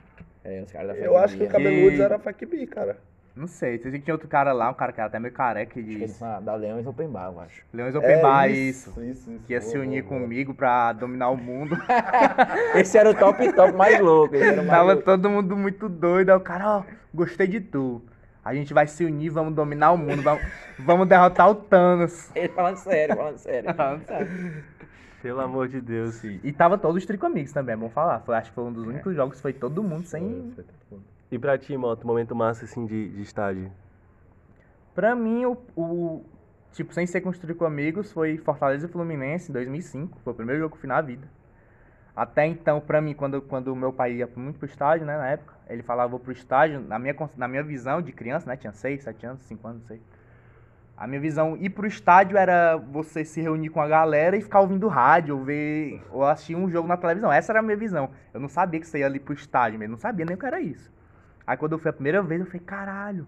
É, os caras da Eu acho que o. Cabeludos E- era FACB, cara. Não sei, sei que tinha outro cara lá, um cara que era até meio careca, eles diz são da Leões Open Bar, eu acho. Leões Open Bar, É, isso. isso, isso. Que ia se Boa, unir boa, boa. comigo pra dominar o mundo. Esse era o top top mais louco. Esse era o mais Tava louco. todo mundo muito doido. Aí o cara, ó, gostei de tu. A gente vai se unir, vamos dominar o mundo, vamos, vamos derrotar o Thanos. Ele falando sério, falando sério. Pelo amor de Deus. E tava todos os Trico Amigos também, é bom falar. Foi, acho que foi um dos únicos jogos que foi todo mundo sem. Foi todo mundo. E pra ti, Moto, momento massa assim de, de estádio? Pra mim, o, o- Tipo, sem ser com os Trico Amigos, foi Fortaleza e Fluminense em 2005. Foi o primeiro jogo que eu fui na vida. Até então, pra mim, quando, quando meu pai ia muito pro estádio, né, na época, ele falava, vou pro estádio, na minha, na minha visão de criança, né, tinha 6, 7 anos, 5 anos, não sei. A minha visão, ir pro estádio era você se reunir com a galera e ficar ouvindo rádio, ou ver, ou assistir um jogo na televisão. Essa era a minha visão. Eu não sabia que você ia ali pro estádio mesmo, não sabia nem o que era isso. Aí quando eu fui a primeira vez, eu falei, caralho,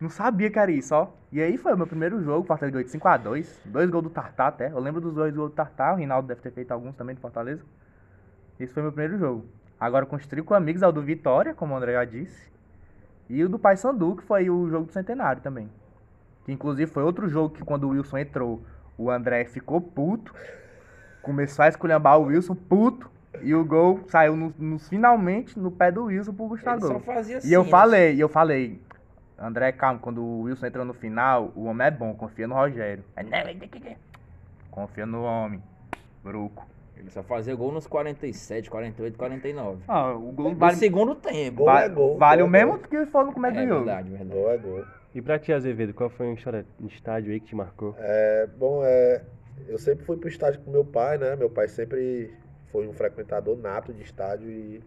não sabia que era isso, ó. E aí foi o meu primeiro jogo, Fortaleza ganhou de 5x2, dois gols do Tartar até. Eu lembro dos dois gols do Tartar, o Rinaldo deve ter feito alguns também de Fortaleza. Esse foi meu primeiro jogo. Agora com os Trico Amigos é o do Vitória, como o André já disse. E o do Paysandu, que foi o jogo do Centenário também. Que inclusive foi outro jogo que quando o Wilson entrou, o André ficou puto. Começou a esculhambar o Wilson, puto. E o gol saiu no, nos- finalmente no pé do Wilson pro Ele Gustavo. só fazia assim. E eu né? falei, e eu falei, André, calma, quando o Wilson entrou no final, o homem é bom, confia no Rogério. Aí, "Não, ele tem que- Confia no homem. Bruco. Ele só fazia gol nos 47, 48, 49. Ah, o gol No vale, segundo tempo. Gol va- é gol, vale gol o é mesmo gol. que for no começo É do jogo. verdade, verdade. Gol é gol. E pra ti, Azevedo, qual foi de estádio aí que te marcou? É, bom, é, eu sempre fui pro estádio com meu pai, né? Meu pai sempre foi um frequentador nato de estádio e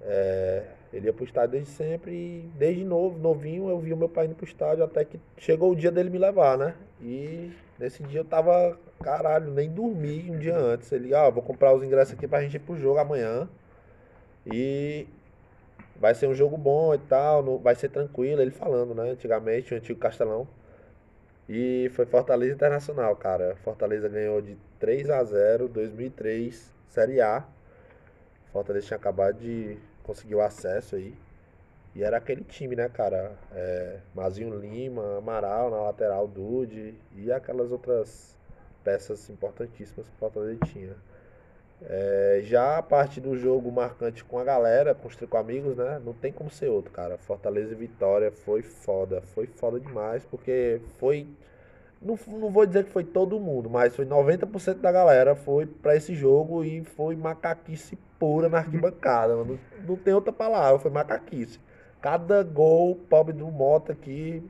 é, ele ia pro estádio desde sempre e desde novo, novinho, eu via o meu pai indo pro estádio até que chegou o dia dele me levar, né? E nesse dia eu tava, caralho, nem dormi um dia antes. Ele, ah, vou comprar os ingressos aqui pra gente ir pro jogo amanhã. E vai ser um jogo bom e tal, vai ser tranquilo, ele falando, né? Antigamente, o antigo Castelão. E foi Fortaleza Internacional, cara. Fortaleza ganhou de 3 a 0 2003, Série A. Fortaleza tinha acabado de conseguir o acesso aí. E era aquele time, né, cara? É, Mazinho Lima, Amaral na lateral, Dude e aquelas outras peças importantíssimas que o Fortaleza tinha. É, já a parte do jogo marcante com a galera, com os Trico Amigos, né? Não tem como ser outro, cara. Fortaleza e Vitória foi foda. Foi foda demais, porque foi. Não, não vou dizer que foi todo mundo, mas foi 90% da galera foi pra esse jogo e foi macaquice pura na arquibancada. Não, não tem outra palavra, foi macaquice. Cada gol, pobre do Mota aqui,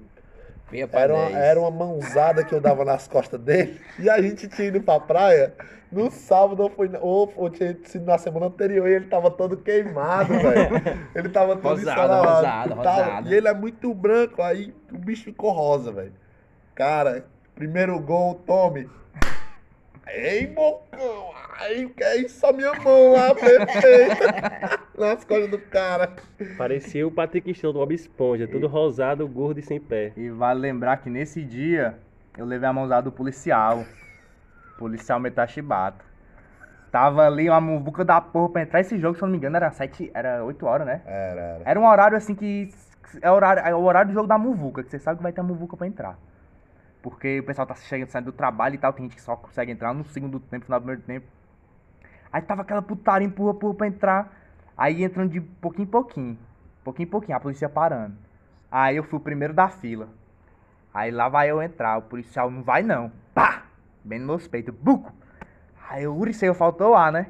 Meia pra era uma, 10. era uma mãozada que eu dava nas costas dele. E a gente tinha ido pra praia no sábado ou, foi, ou, ou tinha sido na semana anterior e ele tava todo queimado, velho. Ele tava todo Rosado, rosado, rosado. E ele é muito branco, aí o bicho ficou rosa, velho. Cara, primeiro gol, tome. Ei, bocão! Ai, que é isso? A minha mão lá, perfeita. Nas costas do cara. Parecia o Patrick Stone do Bob Esponja, todo rosado, gordo e sem pé. E vale lembrar que nesse dia eu levei a mãozada do policial. Policial Metachibato. Tava ali uma muvuca da porra pra entrar esse jogo, se eu não me engano, era sete, era 8 horas, né? Era, era. Era um horário assim que. É o horário, é o horário do jogo da muvuca, que você sabe que vai ter a muvuca pra entrar. Porque o pessoal tá chegando, saindo do trabalho e tal, tem gente que só consegue entrar no segundo tempo, no final do primeiro tempo. Aí tava aquela putaria, empurra, empurra pra entrar. Aí entrando de pouquinho em pouquinho. Pouquinho em pouquinho, a polícia parando. Aí eu fui o primeiro da fila. Aí lá vai eu entrar, o policial não vai não. Pá! Bem nos meus peitos, buco! Aí eu uricei, eu faltou lá, né?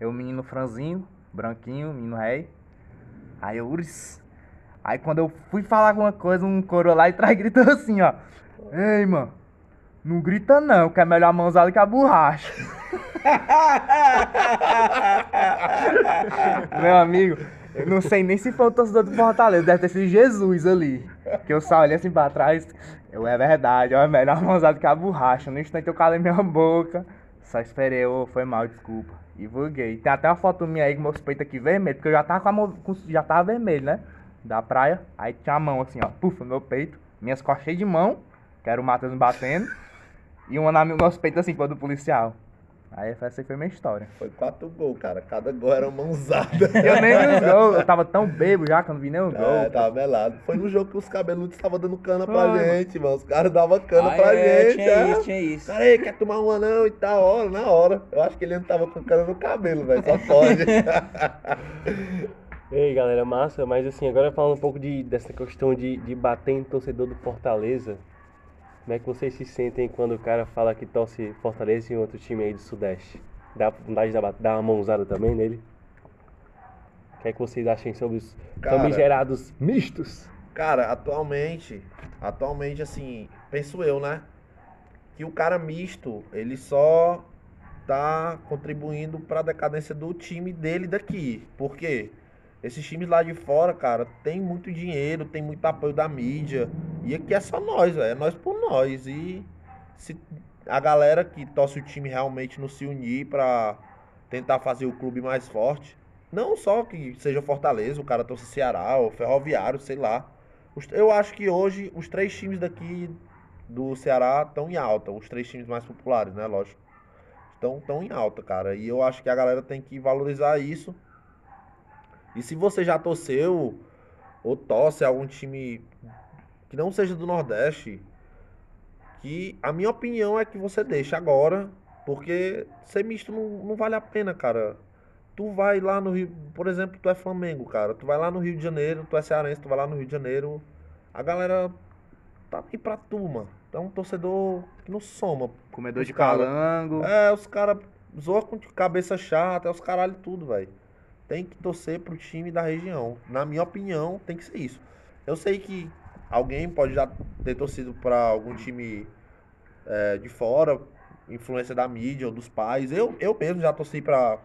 Eu, menino franzinho, branquinho, menino rei. Aí eu uric. Aí quando eu fui falar alguma coisa, um coro lá e trás gritou assim, ó. Ei, mano, não grita não, que é melhor a mãozada que a borracha. Meu amigo, Eu não sei nem se foi o torcedor do Fortaleza, deve ter sido Jesus ali. Que eu só olhei assim pra trás. Eu, é verdade, ó, velho, na mãozada que a borracha. No instante eu calei minha boca. Só esperei, ô, foi mal, desculpa. E vulguei. Tem até uma foto minha aí com meus peitos aqui vermelho, porque eu já tava com a mão, já tava vermelho, né? Da praia. Aí tinha a mão assim, ó, puf, no meu peito. Minhas costas cheias de mão, que era o Matheus me batendo. E uma na meu nosso peito assim, foi do policial. Aí essa aí foi minha história. Foi quatro gols, cara. Cada gol era uma mãozada. Eu nem vi os gols, eu tava tão bebo já que eu não vi nem o gol. É, tava melado. Foi no jogo que os cabeludos estavam dando cana pra gente, mano. Os caras davam cana Ah, pra é, gente, tinha é. isso, tinha isso. Cara, aí, quer tomar uma não e tal, hora, na hora. Eu acho que ele não tava com cana no cabelo, velho. Só pode. Ei, galera, massa, mas assim, agora falando um pouco de, dessa questão de, de bater em torcedor do Fortaleza, como é que vocês se sentem quando o cara fala que torce Fortaleza e outro time aí do Sudeste? Dá vontade de dar, uma mãozada também nele? O que é que vocês acham sobre os Cara. famigerados mistos? Cara, atualmente, atualmente, assim, penso eu, né? Que o cara misto, ele só tá contribuindo pra decadência do time dele daqui. Por quê? Esses times lá de fora, cara, tem muito dinheiro, tem muito apoio da mídia. E aqui é só nós, velho. É nós por nós. E se a galera que torce o time realmente não se unir pra tentar fazer o clube mais forte, não só que seja Fortaleza, o cara torce Ceará, ou Ferroviário, sei lá. Eu acho que hoje os três times daqui do Ceará estão em alta, os três times mais populares, né? Lógico. Estão tão em alta, cara. E eu acho que a galera tem que valorizar isso. E se você já torceu ou torce algum time que não seja do Nordeste, que a minha opinião é que você deixa agora, porque ser misto não, não vale a pena, cara. Tu vai lá no Rio, por exemplo, tu é Flamengo, cara. Tu vai lá no Rio de Janeiro, tu é cearense, tu vai lá no Rio de Janeiro, a galera tá aí pra tu, mano. É um torcedor que não soma. Comedor Os de cara- calango. É, os caras zoam com cabeça chata, é os caralho tudo, velho. Tem que torcer pro time da região. Na minha opinião, tem que ser isso. Eu sei que alguém pode já ter torcido pra algum time é, de fora, influência da mídia ou dos pais. Eu, eu mesmo já torci pra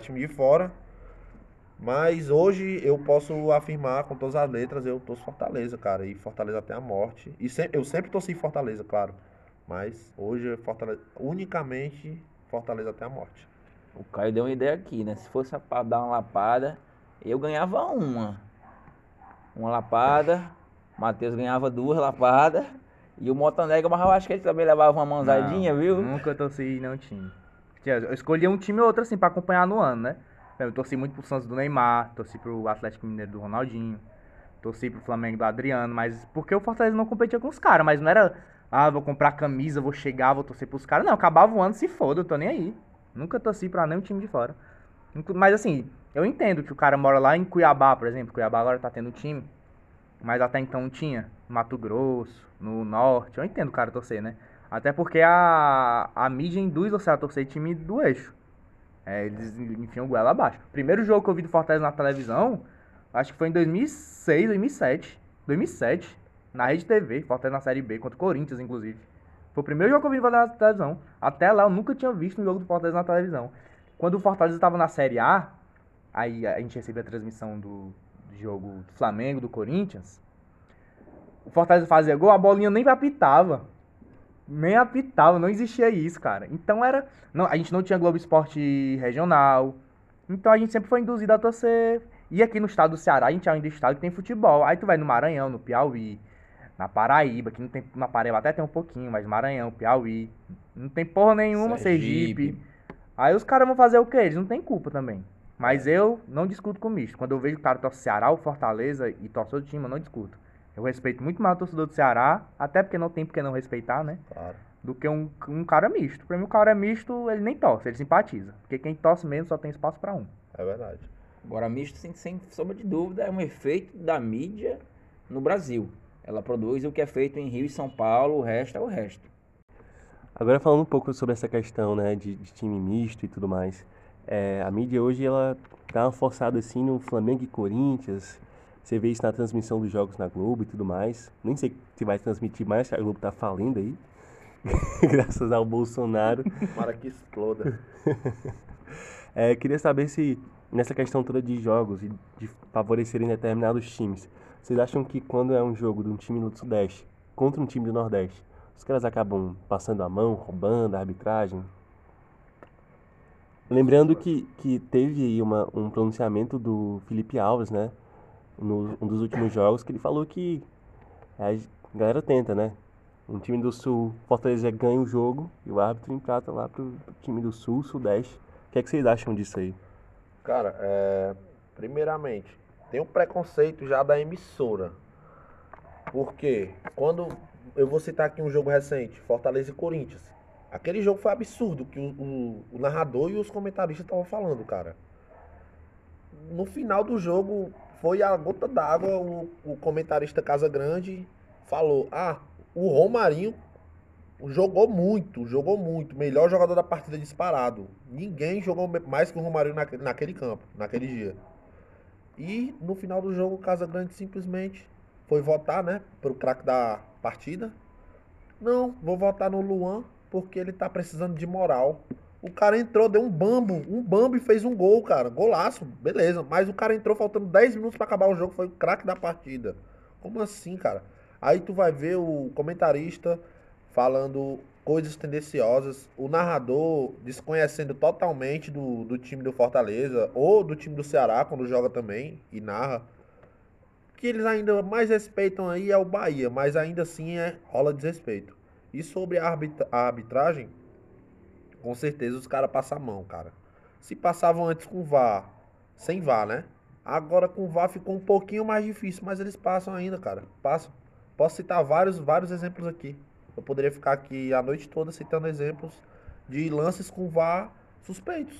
time de fora. Mas hoje eu posso afirmar com todas as letras, eu torço Fortaleza, cara. E Fortaleza até a morte. E sempre, eu sempre torci Fortaleza, claro. Mas hoje Fortaleza, unicamente Fortaleza até a morte. O Caio deu uma ideia aqui, né? Se fosse pra dar uma lapada, eu ganhava uma. Uma lapada, o Matheus ganhava duas lapadas. E o Motonega, mas eu acho que ele também levava uma mãozadinha, Não, viu? Nunca torci time. Tinha- Eu escolhia um time ou outro assim pra acompanhar no ano, né? Eu torci muito pro Santos do Neymar, torci pro Atlético Mineiro do Ronaldinho, torci pro Flamengo do Adriano, mas porque o Fortaleza não competia com os caras, mas não era, ah, vou comprar camisa, vou chegar, vou torcer pros caras. Não, acabava o ano, se foda, eu tô nem aí. Nunca torci pra nenhum time de fora. Mas assim, eu entendo que o cara mora lá em Cuiabá, por exemplo. Cuiabá agora tá tendo time. Mas até então não tinha. Mato Grosso, no Norte. Eu entendo o cara torcer, né? Até porque a, a mídia induz você a torcer time do eixo. É, eles enfiam goela abaixo. Primeiro jogo que eu vi do Fortaleza na televisão, acho que foi em 2006, 2007. 2007, na Rede TV, Fortaleza na Série B, contra o Corinthians, inclusive. Foi o primeiro jogo que eu vi na televisão. Até lá eu nunca tinha visto um jogo do Fortaleza na televisão. Quando o Fortaleza estava na Série A, aí a gente recebeu a transmissão do, do jogo do Flamengo, do Corinthians. O Fortaleza fazia gol, a bolinha nem apitava. Nem apitava, não existia isso, cara. Então era. Não, a gente não tinha Globo Esporte regional. Então a gente sempre foi induzido a torcer. E aqui no estado do Ceará, a gente é um estado que tem futebol. Aí tu vai no Maranhão, no Piauí, na Paraíba, que não tem. Na Paraíba até tem um pouquinho, mas Maranhão, Piauí. Não tem porra nenhuma, Sergipe. Sergipe. Aí os caras vão fazer o quê? Eles não têm culpa também. Mas eu não discuto com o misto. Quando eu vejo o cara torce Ceará ou Fortaleza e torce outro time, eu não discuto. Eu respeito muito mais o torcedor do Ceará, até porque não tem porque não respeitar, né? Claro. Do que um, um cara misto. Pra mim, o cara misto, ele nem torce, ele simpatiza. Porque quem torce mesmo só tem espaço pra um. É verdade. Agora, misto, sem, sem sombra de dúvida, é um efeito da mídia no Brasil. Ela produz o que é feito em Rio e São Paulo, o resto é o resto. Agora falando um pouco sobre essa questão, né, de, de time misto e tudo mais. É, a mídia hoje, ela uma forçada assim no Flamengo e Corinthians. Você vê isso na transmissão dos jogos na Globo e tudo mais. Nem sei se vai transmitir mais, que a Globo tá falindo aí. Graças ao Bolsonaro. Para que exploda. É, queria saber se nessa questão toda de jogos e de favorecerem determinados times, vocês acham que quando é um jogo de um time do Sudeste contra um time do Nordeste, os caras acabam passando a mão, roubando a arbitragem? Lembrando que, que teve aí uma, um pronunciamento do Felipe Alves, né? No, um dos últimos jogos, que ele falou que a galera tenta, né? Um time do Sul, Fortaleza ganha o jogo e o árbitro emprata lá pro, pro time do Sul, Sudeste. O que é que vocês acham disso aí? Cara, é, primeiramente, tem um preconceito já da emissora. Porque quando eu vou citar aqui um jogo recente, Fortaleza e Corinthians. Aquele jogo foi absurdo que o, o- o narrador e os comentaristas estavam falando, cara. No final do jogo foi a gota d'água, o, o comentarista Casa Grande falou: "Ah, o Romarinho jogou muito, jogou muito, melhor jogador da partida disparado. Ninguém jogou mais que o Romarinho naquele, naquele campo, naquele dia." E no final do jogo, o Casa Grande simplesmente foi votar, né, pro craque da partida. Não, vou votar no Luan porque ele tá precisando de moral. O cara entrou, deu um bambo, um bambo e fez um gol, cara. Golaço, beleza. Mas o cara entrou faltando 10 minutos pra acabar o jogo, foi o craque da partida. Como assim, cara? Aí tu vai ver o comentarista falando coisas tendenciosas, o narrador desconhecendo totalmente do, do time do Fortaleza ou do time do Ceará quando joga também e narra. O que eles ainda mais respeitam aí é o Bahia, mas ainda assim é rola desrespeito. E sobre a, arbitra- a arbitragem, com certeza os caras passam a mão, cara. Se passavam antes com VAR, sem VAR, né? Agora com VAR ficou um pouquinho mais difícil, mas eles passam ainda, cara. Passam. Posso citar vários, vários exemplos aqui. Eu poderia ficar aqui a noite toda citando exemplos de lances com VAR suspeitos.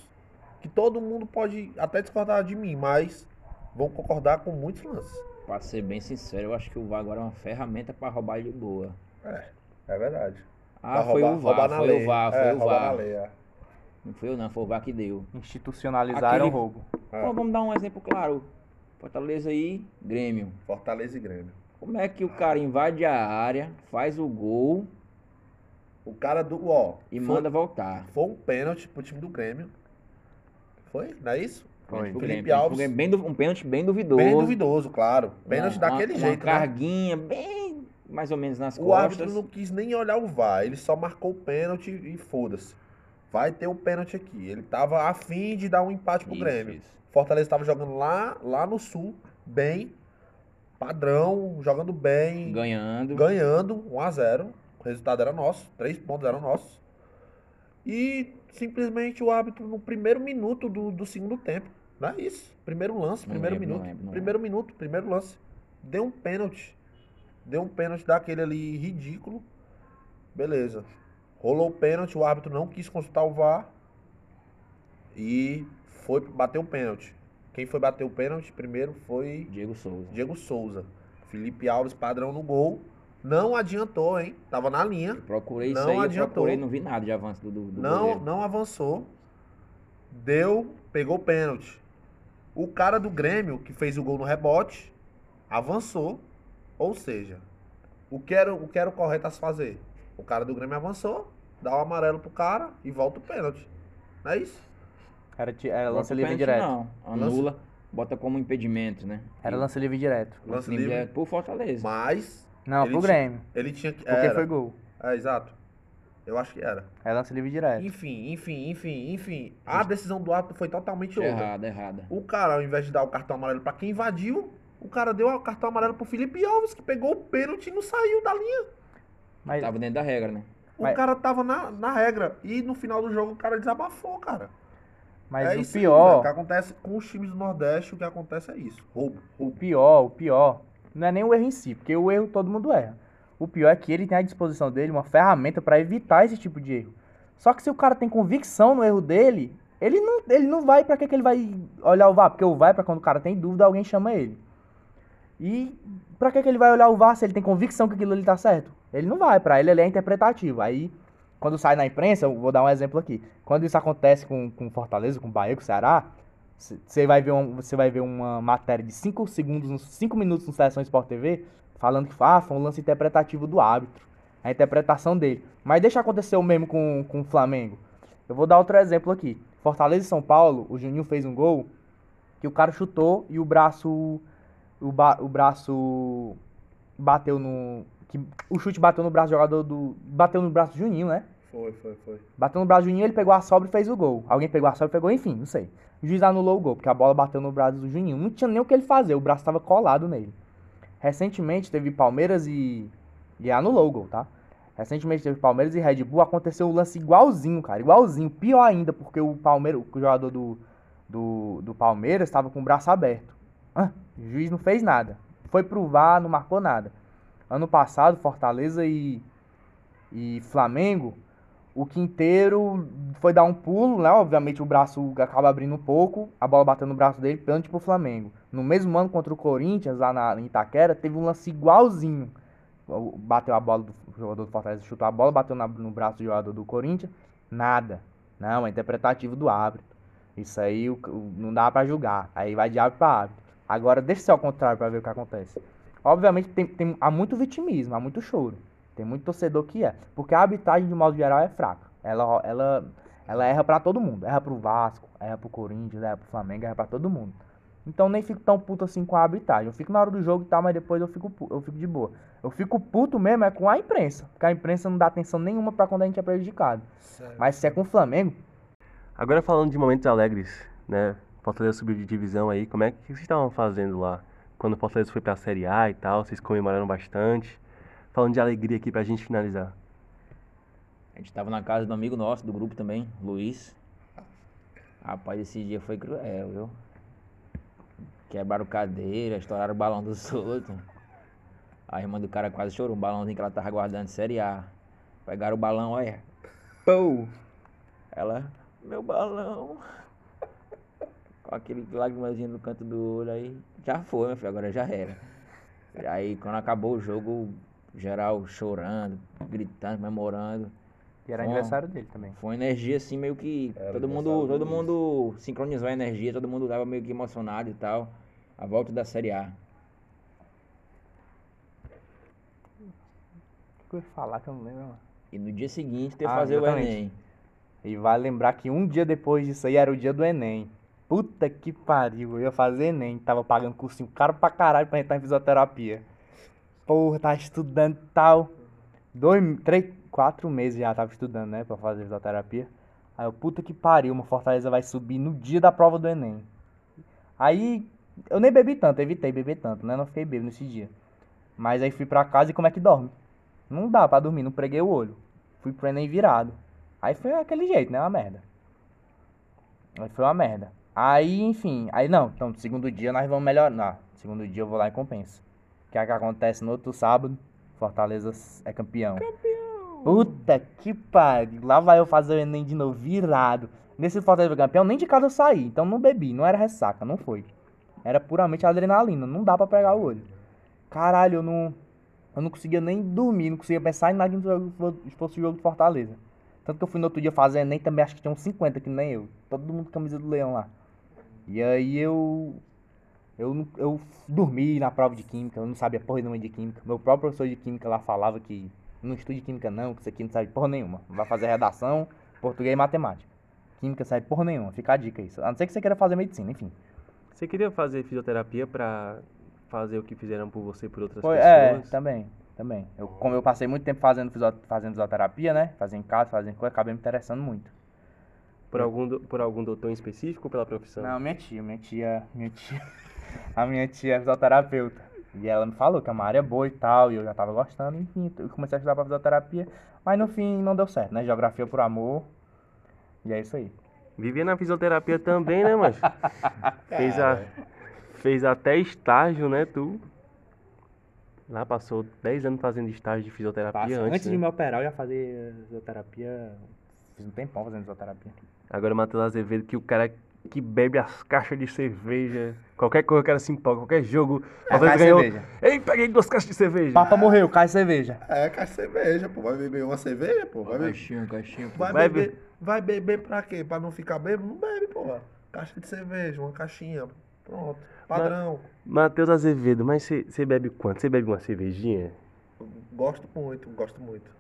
Que todo mundo pode até discordar de mim, mas vão concordar com muitos lances. Pra ser bem sincero, eu acho que o VAR agora é uma ferramenta pra roubar de boa. É verdade. Ah, Pra foi roubar- o VAR, foi lei. o VAR, foi É, o VAR. lei, é. Não foi eu não, foi o VAR que deu. Institucionalizaram Aquele- o roubo. É. Bom, vamos dar um exemplo claro. Fortaleza aí, Grêmio. Fortaleza e Grêmio. Como é que o cara invade a área, faz o gol O cara do. Ó, e foi, manda voltar? foi um pênalti pro time do Grêmio. Foi? Não é isso? Foi. Felipe. Alves. Grêmio, bem du- um pênalti bem duvidoso. Bem duvidoso, claro. Pênalti Uma- daquele uma, jeito, Uma né? carguinha bem mais ou menos nas O árbitro costas. não quis nem olhar o VAR, ele só marcou o pênalti e foda-se. Vai ter o pênalti aqui. Ele tava afim de dar um empate pro Isso, Grêmio. isso. Fortaleza tava jogando lá, lá no sul, bem, padrão, jogando bem, Ganhando. ganhando 1 a 0 O resultado era nosso, três pontos eram nossos. E simplesmente o árbitro no primeiro minuto do, do segundo tempo, não é isso? Primeiro lance, Não primeiro lembro, não minuto. lembro, não primeiro minuto, primeiro lance. Deu um pênalti. Deu um pênalti daquele ali ridículo. Beleza. Rolou o pênalti, o árbitro não quis consultar o VAR. E foi bater o pênalti. Quem foi bater o pênalti primeiro foi Diego Souza. Diego Souza. Felipe Alves, padrão no gol. Não adiantou, hein? Tava na linha. Procurei isso Não aí, eu adiantou. procurei, não vi nada de avanço do, do, do Não, goleiro. não avançou. Deu, pegou o pênalti. O cara do Grêmio, que fez o gol no rebote, avançou. Ou seja, o que era o, que era o correto a se fazer? O cara do Grêmio avançou, dá o amarelo pro cara e volta o pênalti. Não é isso? Era, ti- era lance livre direto. Não, anula, bota como impedimento, né? Era lance livre direto. Lance livre livre. é por Fortaleza. Mas Não, Ele pro tinha- Grêmio. ele tinha que. Porque Era. foi gol. É, exato. Eu acho que era. É lance livre direto. Enfim, enfim, enfim, enfim. A decisão do árbitro foi totalmente outra. Errada, errada. O cara, ao invés de dar o cartão amarelo pra quem invadiu, o cara deu o cartão amarelo pro Felipe Alves, que pegou o pênalti e não saiu da linha. Mas, Tava dentro da regra, né? O Mas- cara tava na, na regra. E no final do jogo o cara desabafou, cara. Mas é o isso aí, pior, o que acontece com os times do Nordeste, o que acontece é isso. Roubo, o pior, o pior, não é nem o erro em si, porque o erro todo mundo erra. O pior é que ele tem à disposição dele uma ferramenta pra evitar esse tipo de erro. Só que se o cara tem convicção no erro dele, ele não, ele não vai pra que, que ele vai olhar o VAR? Porque o VAR é pra quando o cara tem dúvida, alguém chama ele. E pra que, que ele vai olhar o VAR se ele tem convicção que aquilo ali tá certo? Ele não vai, pra ele ele é interpretativo. Aí, quando sai na imprensa, vou dar um exemplo aqui. Quando isso acontece com, com Fortaleza, com Bahia, com Ceará, você vai ver um, vai ver uma matéria de 5 segundos, 5 minutos no Seleção Sport TV, falando que ah, foi um lance interpretativo do árbitro. A interpretação dele. Mas deixa acontecer o mesmo com, com o Flamengo. Eu vou dar outro exemplo aqui. Fortaleza e São Paulo, o Juninho fez um gol que o cara chutou e o braço. O, ba- o braço bateu no. Que, o chute bateu no braço do jogador do. Bateu no braço do Juninho, né? Foi, foi, foi. Bateu no braço do Juninho, ele pegou a sobra e fez o gol. Alguém pegou a sobra e pegou, enfim, não sei. O juiz anulou o gol, porque a bola bateu no braço do Juninho. Não tinha nem o que ele fazer, o braço estava colado nele. Recentemente teve Palmeiras e. E anulou o gol, tá? Recentemente teve Palmeiras e Red Bull, aconteceu um lance igualzinho, cara, igualzinho. Pior ainda, porque o Palmeiras, o jogador do, do, do Palmeiras estava com o braço aberto. Ah, o juiz não fez nada. Foi pro VAR, não marcou nada. Ano passado, Fortaleza e, e Flamengo, o Quinteiro foi dar um pulo, né? Obviamente o braço acaba abrindo um pouco, a bola bateu no braço dele, pênalti pro Flamengo. No mesmo ano contra o Corinthians, lá na, em Itaquera, teve um lance igualzinho. Bateu a bola do jogador do Fortaleza, chutou a bola, bateu na- no braço do jogador do Corinthians, nada. Não, é interpretativo do árbitro. Isso aí o- o- não dá pra julgar. Aí vai de árbitro pra árbitro. Agora deixa ser ao contrário pra ver o que acontece. Obviamente tem, tem, há muito vitimismo, há muito choro. Tem muito torcedor que é. Porque a arbitragem, de modo geral, é fraca. Ela, ela, ela erra pra todo mundo. Erra pro Vasco, erra pro Corinthians, erra pro Flamengo, erra pra todo mundo. Então nem fico tão puto assim com a arbitragem. Eu fico na hora do jogo e tal, mas depois eu fico, eu fico de boa. Eu fico puto mesmo é com a imprensa. Porque a imprensa não dá atenção nenhuma pra quando a gente é prejudicado. Mas se é com o Flamengo, Agora falando de momentos alegres, né? Fortaleza subiu de divisão aí, como é que vocês estavam fazendo lá? Quando o Fortaleza foi pra Série A e tal, vocês comemoraram bastante. Falando de alegria aqui pra gente finalizar. A gente tava na casa do amigo nosso, do grupo também, Luiz. Rapaz, esse dia foi cruel, viu? Quebraram cadeira, estouraram o balão dos outros. A irmã do cara quase chorou, um balãozinho que ela tava guardando de série A. Pegaram o balão, olha. Pou! Ela, meu balão. Com aquele lágrimazinho no canto do olho aí. Já foi, meu filho, agora já era. E aí quando acabou o jogo, geral chorando, gritando, comemorando. que era Bom. aniversário dele também. Foi uma energia assim, meio que. Era todo mundo, todo mundo sincronizou a energia, todo mundo tava meio que emocionado e tal. A volta da Série A. O que eu ia falar que eu não lembro? mano? E no dia seguinte ter que Ah, fazer o exatamente. Enem. E vai lembrar que um dia depois disso aí era o dia do Enem. Puta que pariu, eu ia fazer Enem, tava pagando cursinho caro pra caralho pra entrar em fisioterapia. Porra, tava estudando e tal. Dois, três, quatro meses já tava estudando, né, pra fazer fisioterapia. Aí eu, puta que pariu, uma Fortaleza vai subir no dia da prova do Enem. Aí, eu nem bebi tanto, evitei beber tanto, né, não fiquei bêbado nesse dia. Mas aí fui pra casa e como é que dorme? Não dá pra dormir, não preguei o olho. Fui pro Enem virado. Aí foi aquele jeito, né? Uma merda. Aí foi uma merda. Aí, enfim, aí não, então, segundo dia nós vamos melhorar. Não, segundo dia eu vou lá e compensa. O que é que acontece no outro sábado? Fortaleza é campeão. Campeão! Puta que pariu. Lá vai eu fazer o Enem de novo, virado. Nesse Fortaleza campeão, nem de casa eu saí. Então não bebi, não era ressaca, não foi. Era puramente adrenalina, não dá pra pregar o olho. Caralho, eu não. Eu não conseguia nem dormir, não conseguia pensar em nada que fosse o jogo de Fortaleza. Tanto que eu fui no outro dia fazer Enem também, acho que tinha uns 50 que nem eu. Todo mundo com camisa do leão lá. E aí eu. Eu, eu dormi na prova de química, eu não sabia porra nenhuma de química. Meu próprio professor de química lá falava que não estude química não, que isso aqui não sabe porra nenhuma. Vai fazer redação, português e matemática. Química sabe porra nenhuma, fica a dica isso. A não ser que você queira fazer medicina, enfim. Você queria fazer fisioterapia pra fazer o que fizeram por você e por outras Foi, é, pessoas? também, também. Eu, como eu passei muito tempo fazendo, fazendo fisioterapia, né? Fazendo em casa, fazendo coisa, acabei me interessando muito. Por algum, do- por algum doutor em específico ou pela profissão? Não, minha tia, minha tia, minha tia, a minha tia é fisioterapeuta. E ela me falou que é uma área boa e tal, e eu já tava gostando, enfim, eu comecei a estudar pra fisioterapia, mas no fim não deu certo, né? Geografia por amor, e é isso aí. Vivia na fisioterapia também, né, mas fez, a, fez até estágio, né, tu? Lá passou 10 anos fazendo estágio de fisioterapia Passa- antes, antes né? de me operar, eu ia fazer fisioterapia, fiz um tempão fazendo fisioterapia. Agora o Matheus Azevedo, que o cara que bebe as caixas de cerveja, qualquer coisa o cara se empolga, qualquer jogo, É, Matheus cai ganhou, cerveja. ei, peguei duas caixas de cerveja. Papa morreu, cai cerveja. É, caixa de cerveja, pô. Vai beber uma cerveja, pô. Vai beber. Caixinha, caixinha. pô. Vai, Vai beber, vai beber pra quê? Pra não ficar bêbado? Não bebe, porra. Caixa de cerveja, uma caixinha. Pronto. Padrão. Matheus Azevedo, mas você bebe quanto? Você bebe uma cervejinha? Gosto muito, gosto muito.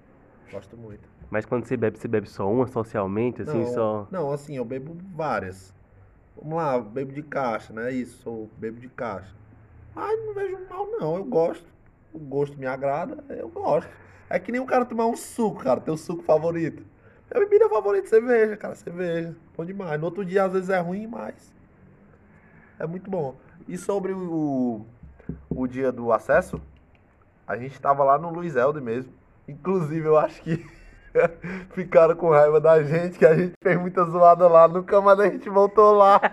Gosto muito. Mas quando você bebe, você bebe só uma socialmente, assim, não, só... não, assim, eu bebo várias. Vamos lá, bebo de caixa, né? Isso, sou bebo de caixa. Mas não vejo mal, não. Eu gosto. O gosto me agrada, eu gosto. É que nem um cara tomar um suco, cara. Teu suco favorito. Minha bebida favorita, cerveja, cara. Cerveja. Bom demais. No outro dia, às vezes, é ruim, mas. É muito bom. E sobre o, o dia do acesso, a gente tava lá no Luiz Helder mesmo. Inclusive, eu acho que ficaram com raiva da gente, que a gente fez muita zoada lá. Nunca mais a gente voltou lá.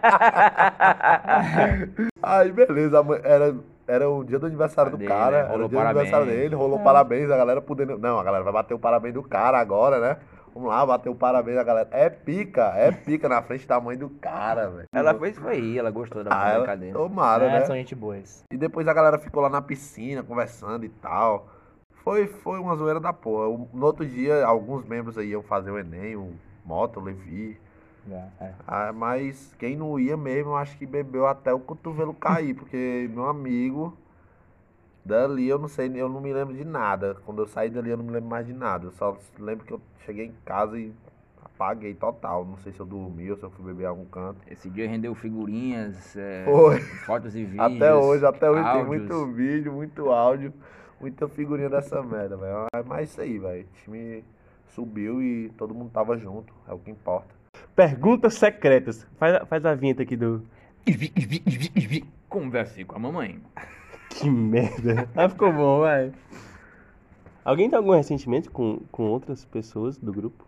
Aí, beleza. Era, era o dia do aniversário do Dele, cara. né? Era o dia do aniversário parabéns. dele. Rolou parabéns, a galera podendo. Não, a galera vai bater o parabéns do cara agora, né? Vamos lá, bater o parabéns da galera. É pica, é pica na frente da mãe do cara, velho. Ela fez foi aí, ela gostou da Ah, ela, brincadeira. tomara, É, né? são gente boas. E depois a galera ficou lá na piscina conversando e tal. Foi, foi uma zoeira da porra. No outro dia, alguns membros aí iam fazer o Enem, o Moto, o Levi. Já, é. Ah, mas quem não ia mesmo, acho que bebeu até o cotovelo cair, porque meu amigo, dali eu não sei, eu não me lembro de nada. Quando eu saí dali eu não me lembro mais de nada. Eu só lembro que eu cheguei em casa e apaguei total. Não sei se eu dormi ou se eu fui beber em algum canto. Esse dia rendeu figurinhas, é, fotos e vídeos. Até hoje, até hoje tem áudios. muito vídeo, muito áudio, muita figurinha dessa merda, velho. Mas- Mas isso aí, velho. O time subiu e todo mundo tava junto. É o que importa. Perguntas secretas. Faz, a- faz a vinheta aqui do. Converse com a mamãe. Que merda. Ah, ficou bom, vai. Alguém tem algum ressentimento com, com outras pessoas do grupo?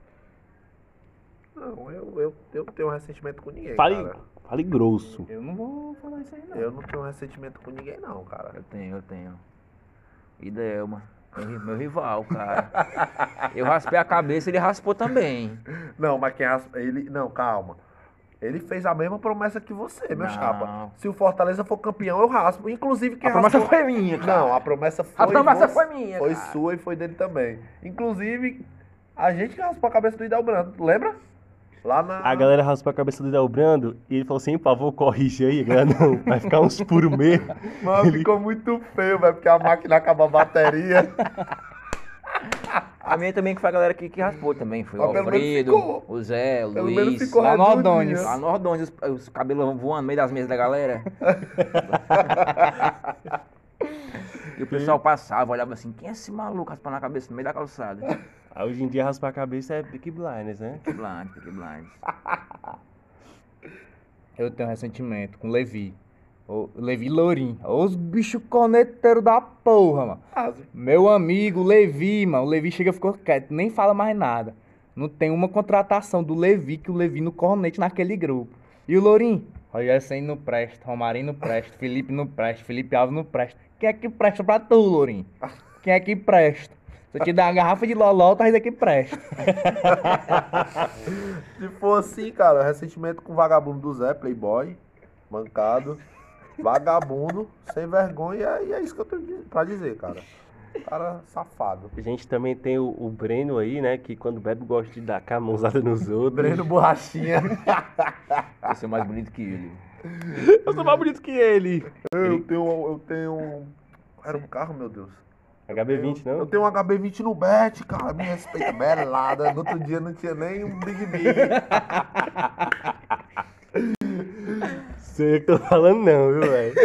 Não, eu, eu, eu tenho ressentimento com ninguém, Fale, cara. fale grosso. Eu não vou falar isso aí, não. Eu não tenho ressentimento com ninguém, não, cara. Eu tenho, eu tenho. E Delma. Meu, ri- meu rival, cara. Eu raspei a cabeça, ele raspou também. Não, mas quem as- ele. Não, calma. Ele fez a mesma promessa que você, meu Não. chapa. Se o Fortaleza for campeão, eu raspo. Inclusive, quem A promessa raspou... foi minha, cara. Não, a promessa foi. A promessa você- foi minha, Foi cara. sua e foi dele também. Inclusive, a gente raspou a cabeça do Idalbrando, lembra? Lá na. A galera raspou a cabeça do Delbrando e ele falou assim, por favor, corrige aí. Galera, não, vai ficar uns puros mesmo. Mano, ficou muito feio, velho, porque a máquina acabou a bateria. A minha também que foi a galera que, que raspou também. Foi o Mas Alfredo, ficou. o Zé, o Luiz. lá no. Ordônios. Lá no Ordônios, os, os cabelos voando no meio das mesas da galera. e o pessoal passava, olhava assim, quem é esse maluco raspando a cabeça no meio da calçada? Aí, hoje em dia, raspar a cabeça é Peaky Blinders, né? Que blind, que blind. Eu tenho ressentimento com o Levi. O Levi Lourim. Os bichos corneteiros da porra, mano. Meu amigo Levi, mano. O Levi chega e ficou quieto, nem fala mais nada. Não tem uma contratação do Levi que o Levi no cornete naquele grupo. E o Lourim? Rogério Senna não presta, Romarinho não presta, Felipe não presta, Felipe Alves não presta. Quem é que presta pra tu, Lourim? Quem é que presta? Se eu te dar uma garrafa de loló, tá ainda que presta. For assim, cara, ressentimento com o vagabundo do Zé, playboy, mancado, vagabundo, sem vergonha, e é isso que eu tenho pra dizer, cara. Cara safado. A gente também tem o, o Breno aí, né? Que quando bebe gosta de dar a mãozada nos outros. Breno Borrachinha. Eu sou mais bonito que ele. Eu sou mais bonito que ele. Eu tenho, eu tenho. Era um carro, meu Deus. HB20, Eu não? tenho um HB20 no bet, cara. Me respeita, belada. No outro dia não tinha nem um Big Big. Sei o que tô falando não, viu, velho?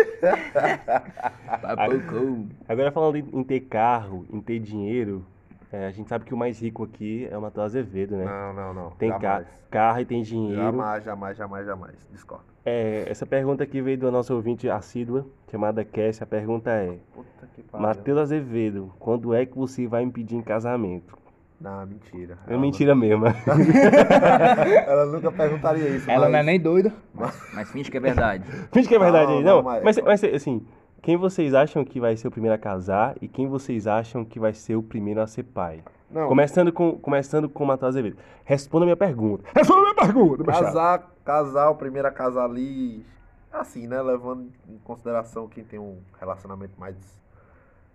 Papocou. Agora falando em, ter carro, em ter dinheiro, é, a gente sabe que o mais rico aqui é o Matheus Azevedo, né? Não, não, não. Tem ca carro e tem dinheiro. Jamais, jamais, jamais, jamais. Discordo. É, essa pergunta aqui veio do nosso ouvinte assídua, chamada Cass. A pergunta é: Puta que pariu. Matheus Azevedo, quando é que você vai me pedir em casamento? Não, mentira. É mentira mesmo. Ela nunca perguntaria isso. Ela mas... não é nem doida. Mas, mas finge que é verdade. Finge que é verdade Não, aí, não. não, mas- Mas, mas assim, quem vocês acham que vai ser o primeiro a casar e quem vocês acham que vai ser o primeiro a ser pai? Não, Começando com, começando com o Matheus Azevedo. Responda a minha pergunta. Responda a minha pergunta, casar, casar, o primeiro a casar ali, assim, né? Levando em consideração quem tem um relacionamento mais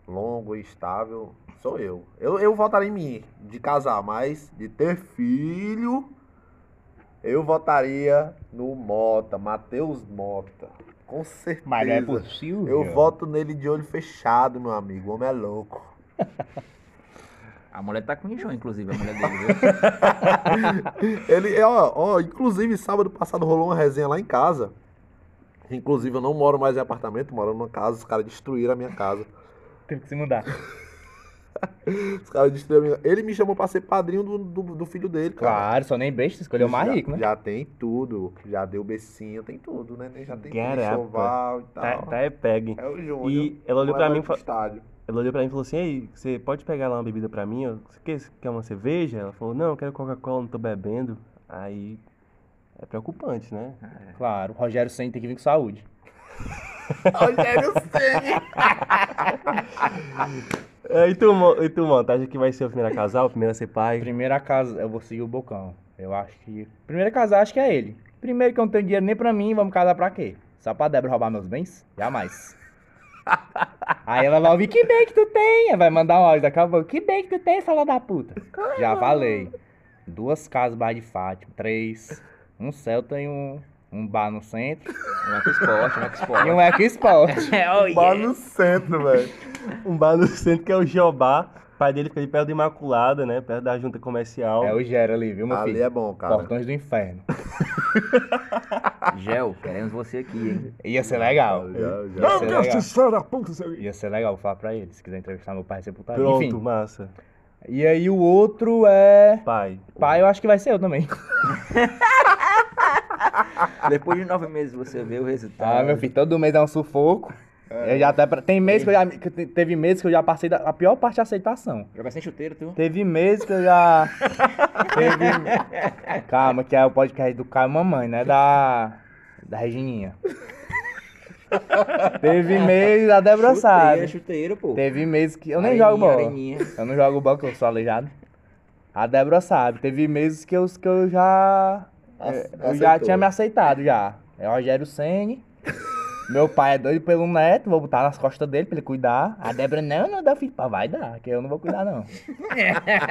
longo e estável, sou eu. Eu, eu votaria em mim, de casar, mas de ter filho, eu votaria no Mota, Matheus Mota. Com certeza. Mas é possível. Eu voto nele de olho fechado, meu amigo. O homem é louco. A mulher tá com enxão, inclusive, a mulher dele, viu? Ele, ó, ó, inclusive sábado passado rolou uma resenha lá em casa. Inclusive eu não moro mais em apartamento, moro numa casa, os caras destruíram a minha casa. Teve que se mudar. Os caras minha Ele me chamou pra ser padrinho do, do, do filho dele, cara. Claro, só nem besta, escolheu o mais já, rico, né? Já tem tudo. Já deu becinho, tem tudo, né? Já tem enxoval e tal. Tá, tá é pegue. É o Júnior. E ela olhou pra Leva mim e ele pro fa- estádio. Ela olhou pra mim e falou assim, ei, você pode pegar lá uma bebida pra mim? Você quer, você quer uma cerveja? Ela falou, não, eu quero Coca-Cola, não tô bebendo. Aí é preocupante, né? Claro, o Rogério Senna tem que vir com saúde. Rogério Ceni. E tu, e tu, mano, tá acha que vai ser o primeiro a casar, o primeiro a ser pai? Primeira casa, eu vou seguir o Bocão. Eu acho que. Primeiro a casar, acho que é ele. Primeiro que eu não tenho dinheiro nem pra mim, vamos casar pra quê? Só pra Débora roubar meus bens? Jamais. Aí ela vai ouvir, que bem que tu tem? Vai mandar um áudio daqui a pouco. Que bem que tu tem, fala da puta. Já falei. Duas casas bar de Fátima, três. Um Celta e um, um bar no centro. Um EcoSport, um EcoSport. E um Eco Sport. É, oh, Bar yeah. no centro, velho. Um bar no centro que é o Jobá. O pai dele fica ali perto da Imaculada, né? Perto da junta comercial. É o Gera ali, viu, meu Ali filho? é bom, cara. Portões do inferno. Gel, queremos você aqui, hein? Ia ser legal. Já, já. Ia ser legal. filho da puta, seu... Ia ser legal, vou falar pra ele. Se quiser entrevistar meu pai, putaria. Pronto, Enfim. massa. E aí o outro é. Pai. Pai, eu acho que vai ser eu também. Depois de nove meses você vê o resultado. Ah, meu filho, todo mês é um sufoco. Eu já até. Tem meses que eu já. que te- Teve meses que eu já passei da, a pior parte da aceitação. Jogar sem chuteiro, tu? Teve meses que eu já. Teve. Calma, que é o podcast do Caio Mamãe, né? Da. Da Regininha. Teve meses, a Débora Chuteiro, sabe. chuteiro, pô. Teve meses que. Eu nem Areninha, jogo bola. areninha. Eu não jogo bola, porque eu sou aleijado. A Débora sabe. Teve meses que eu, que eu já. Eu já tinha me aceitado já. É o Rogério Senni. Meu pai é doido pelo neto, vou botar nas costas dele pra ele cuidar. A Débora, não, não dá filho. Vai dar, que eu não vou cuidar, não.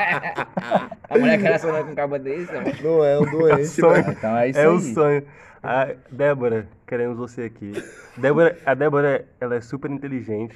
A mulher quer sonhar com um cabo desse, ó. Não é um doente, Sonho. velho. Então é isso É aí. o sonho. A Débora, queremos você aqui. Débora, a Débora, ela é super inteligente.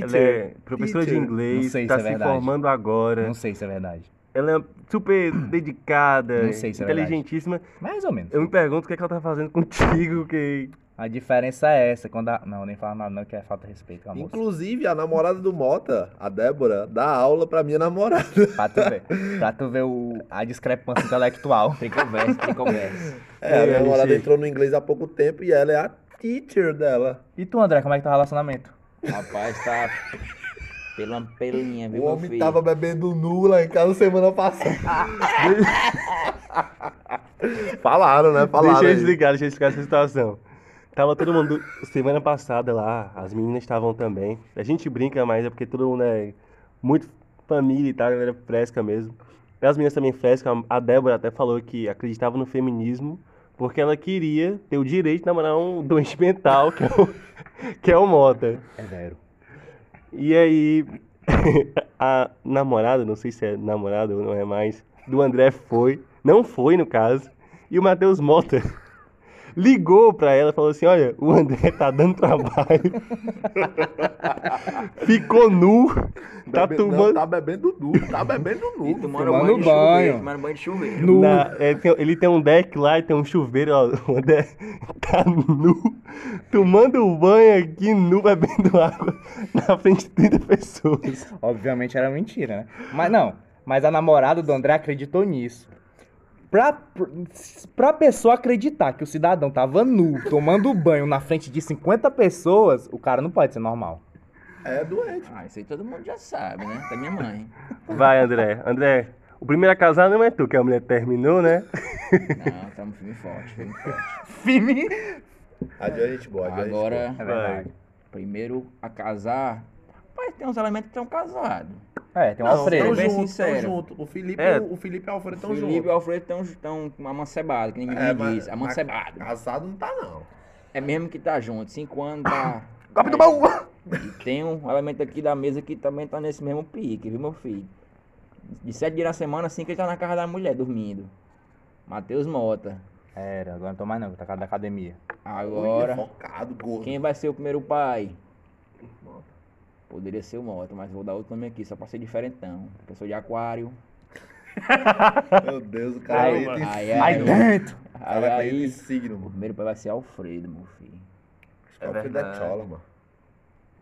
ela é professora de teacher. Não inglês, sei se tá é se verdade. formando agora. Não sei se é verdade. Ela é super dedicada, Não sei se é verdade. inteligentíssima. Mais ou menos. Eu me pergunto o que, é que ela tá fazendo contigo, que A diferença é essa. Quando a... Não, nem fala nada não, que é falta de respeito com a moça. Inclusive, a namorada do Mota, a Débora, dá aula pra minha namorada. Pra tu ver. pra tu ver o... a discrepância intelectual. Tem conversa, tem conversa. É, a É, minha namorada gente. entrou no inglês há pouco tempo e ela é a teacher dela. E tu, André, como é que tá o relacionamento? Rapaz, tá pela pelinha, viu, O meu homem filho? tava bebendo nu lá em casa semana passada. Falaram, né? Falaram. Deixa eu explicar, deixa eu explicar essa situação. Tava todo mundo semana passada lá, as meninas estavam também. A gente brinca, mas é porque todo mundo é muito família e tal, a galera fresca mesmo. E as meninas também frescam. A Débora até falou que acreditava no feminismo porque ela queria ter o direito de namorar um doente mental, que é o, que é o Mota. É zero. E aí, a namorada, não sei se é namorada ou não é mais, do André foi, não foi no caso, e o Matheus Mota ligou pra ela e falou assim: Olha, o André tá dando trabalho, ficou nu, tá Bebe- não, tomando. tá bebendo nu, tá bebendo nu. E tomando Tomando banho de banho. chuveiro, tomando banho de chuveiro. Nu. na- é, tem- ele tem um deck lá e tem um chuveiro, ó. O André tá nu, tomando banho aqui nu, bebendo água na frente de 30 pessoas. Obviamente era mentira, né? Mas não, mas a namorada do André acreditou nisso. Pra, pra pessoa acreditar que o cidadão tava nu, tomando banho na frente de 50 pessoas, o cara não pode ser normal. É doente. Ah, isso aí todo mundo já sabe, né? Da minha mãe. Vai, André. André, o primeiro a casar não é tu, que a mulher terminou, né? Não, estamos firme e forte, firme e forte. Firme. Adiante, gente boa, adiante. Agora, É verdade. primeiro a casar. Rapaz, tem uns elementos que estão casados. É, tem um Não, Alfredo. tão bem junto, tão sincero. junto. O Felipe, É. o, o Felipe e o Alfredo O tão Felipe e o juntos. Alfredo estão amancebados, que ninguém É, me diz. Amancebado. mas Casado não tá, não. É mesmo que tá junto. Cinco anos tá. Copa do baú! E tem um elemento aqui da mesa que também tá nesse mesmo pique, viu, meu filho? De sete dias na semana, cinco ele tá na casa da mulher, dormindo. Matheus Mota. Era, agora não tô mais não, tá casa da academia. Agora, Focado, gordo. quem vai ser o primeiro pai? Poderia ser o Mota, mas vou dar outro nome aqui, só pra ser diferentão. Porque eu sou de aquário. Meu Deus, o cara Aí, aí, Aí, Aí aí, dentro! o aí, aí tem aí, signo, o mano. primeiro pai vai ser Alfredo, meu filho. Acho que é o filho verdade. da Tchola, mano.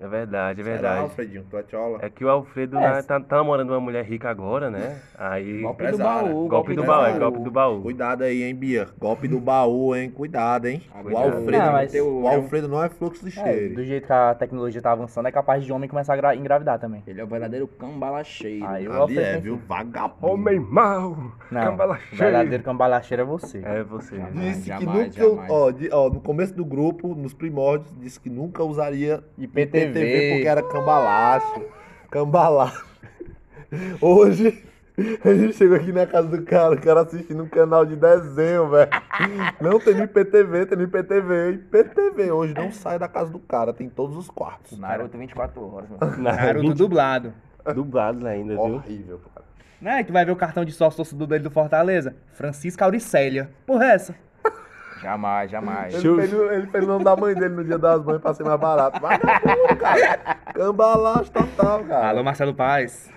É verdade, é Será, verdade. Alfredinho? Tu é Tchola? É que o Alfredo né, tá, tá namorando uma mulher rica agora, né? Aí. Golpe do baú, Golpe do baú, é golpe do baú. Cuidado aí, hein, Bia. Golpe do baú, hein? Cuidado, hein? O Cuidado. Alfredo, Não, mas- o Alfredo não é fluxo de É, cheiro. do jeito que a tecnologia tá avançando, é capaz de homem começar a gra- engravidar também. Ele é o verdadeiro cambalacheiro. Aí o Ali Alfredo é, viu? Vagabundo. Homem mau! Não, Cambalacheiro. o verdadeiro cambalacheiro é você. É você. Jamais, Disse que jamais, nunca, jamais. ó, de- ó, no começo do grupo, nos primórdios, disse que nunca usaria IPTV. porque era cambalacho. Cambalacho. Hoje, a gente chegou aqui na casa do cara, o cara assistindo um canal de desenho, velho. Não tem no IPTV, tem no IPTV. IPTV hoje não sai da casa do cara, tem todos os quartos. Naruto 24 horas, meu. Naruto dublado. Dublado ainda, viu? Horrível, cara. Não é que vai ver o cartão de sócio torcedor dele do Fortaleza? Francisca Auricélia. Porra, é essa? Jamais, jamais. Ele fez, ele fez o nome da mãe dele no dia das mães pra ser mais barato. Vagabundo, cara. Cambalacho total, cara. Alô, Marcelo Paz.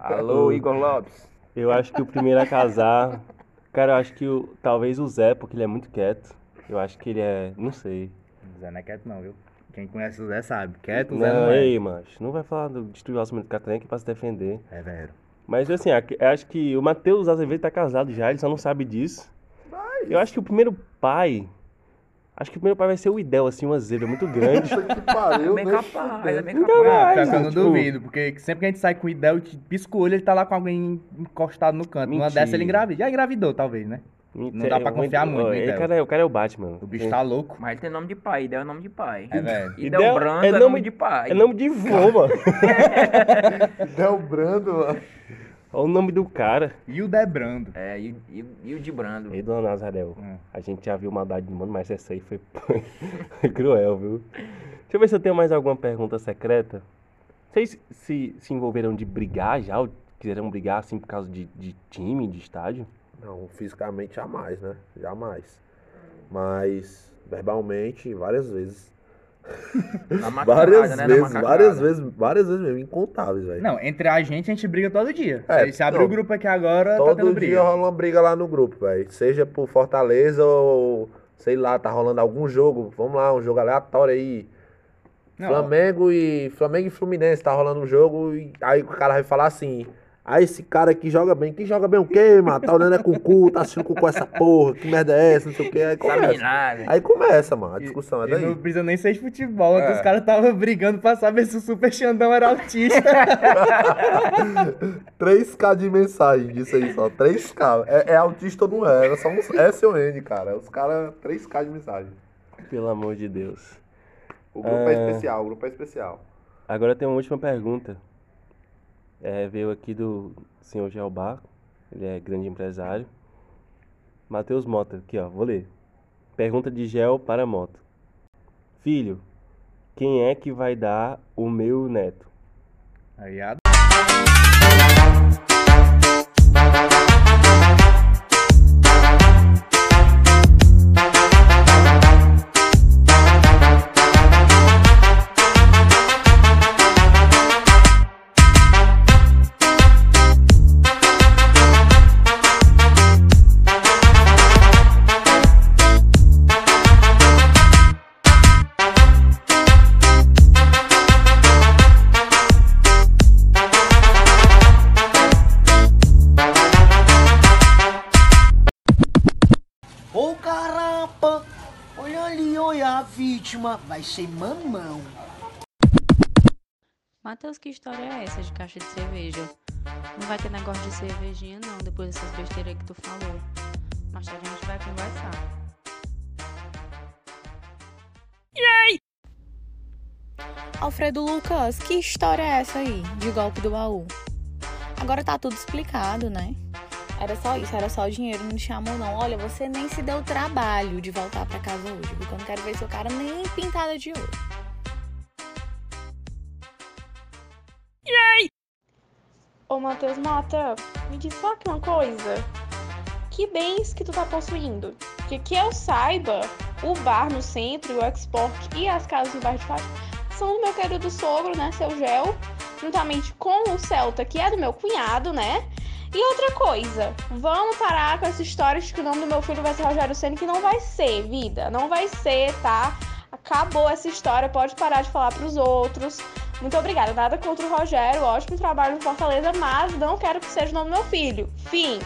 Alô, Igor Lopes. Eu acho que o primeiro a casar. Cara, eu acho que o, talvez o Zé, porque ele é muito quieto. Eu acho que ele é. Não sei. Zé não é quieto não, viu? Quem conhece o Zé sabe. Quieto o Zé Não, não é. ei, macho. Não vai falar do destruir o orçamento do Catarina aqui pra se defender. É, velho. Mas assim, acho que o Matheus Azevedo tá casado já, ele só não sabe disso. Eu acho que o primeiro pai. Acho que o primeiro pai vai ser o Idel, assim, uma zebra muito grande. Puta que pariu, bem nem capaz, é bem capaz. Ah, que eu não tipo- duvido, porque sempre que a gente sai com o Idel, e pisca o olho, ele tá lá com alguém encostado no canto. Mentira. dessa ele engravida. Já engravidou, talvez, né? Não dá pra confiar muito no Ele, Idel. cara, é- o cara é o Batman. O bicho tá louco. Mas ele tem nome de pai, Idel é nome de pai. É, velho. Idel, Idel Brando é é, nome- nome de pai. É nome de vô, mano. Del Brando, mano. Olha o nome do cara. E o Debrando. É, e, e, e o de Brando. Ei, dona Nazarel. Hum. A gente já viu maldade do mundo, mas essa aí foi, foi cruel, viu? Deixa eu ver se eu tenho mais alguma pergunta secreta. Vocês se, se envolveram de brigar já? Ou quiseram brigar assim por causa de, de time, de estádio? Não, fisicamente jamais, né? Jamais. Mas verbalmente, várias vezes. Várias né? Vezes, várias vezes, várias vezes mesmo, incontáveis, velho. Não, entre a gente, a gente briga todo dia. É, Se- abrir o grupo aqui agora, tá Todo tendo dia briga. rola uma briga lá no grupo, velho. Seja por Fortaleza ou, sei lá, tá rolando algum jogo. Vamos lá, um jogo aleatório aí. Não, Flamengo e Flamengo e Fluminense tá rolando um jogo e aí o cara vai falar assim: "Ah, esse cara aqui joga bem. Quem joga bem o quê, mano? Tá olhando é com cu, tá assistindo com cu essa porra. Que merda é essa, não sei o quê". Aí Sabe começa. nada. Aí começa, mano. A discussão é E não daí. precisa nem ser de futebol. É. os caras estavam brigando pra saber se o Super Xandão era autista. 3k de mensagem disso aí só. 3k. É, é autista ou não é? Era só um S ou N, cara. Os caras, 3k de mensagem. Pelo amor de Deus. O grupo é Ah. especial, o grupo é especial. Agora tem uma última pergunta. É, veio aqui do senhor Gelbar, ele é grande empresário. Matheus Mota, aqui ó, vou ler. Pergunta de Gel para Moto. Filho, quem é que vai dar o meu neto? Aí a vítima. Vai ser mamão. Matheus, que história é essa de caixa de cerveja? Não vai ter negócio de cervejinha não, depois dessas besteiras que tu falou. Mais tarde a gente vai conversar. Alfredo Lucas, que história é essa aí de golpe do baú? Agora tá tudo explicado, né? Era só isso, era só o dinheiro, não chamou não. Olha, você nem se deu o trabalho de voltar pra casa hoje, porque eu não quero ver seu cara nem pintada de ouro. Ô Matheus Mota, me diz só aqui uma coisa. Que bens que tu tá possuindo? Porque que eu saiba, o bar no centro, o export e as casas no bairro de Fátima renovação do meu querido sogro, né, seu Gel, juntamente com o Celta, que é do meu cunhado, né? E outra coisa, vamos parar com essa história de que o nome do meu filho vai ser Rogério Senna, que não vai ser, vida. Não vai ser, tá? Acabou essa história, pode parar de falar pros outros. Muito obrigada. Nada contra o Rogério, ótimo trabalho no Fortaleza, mas não quero que seja o nome do meu filho. Fim.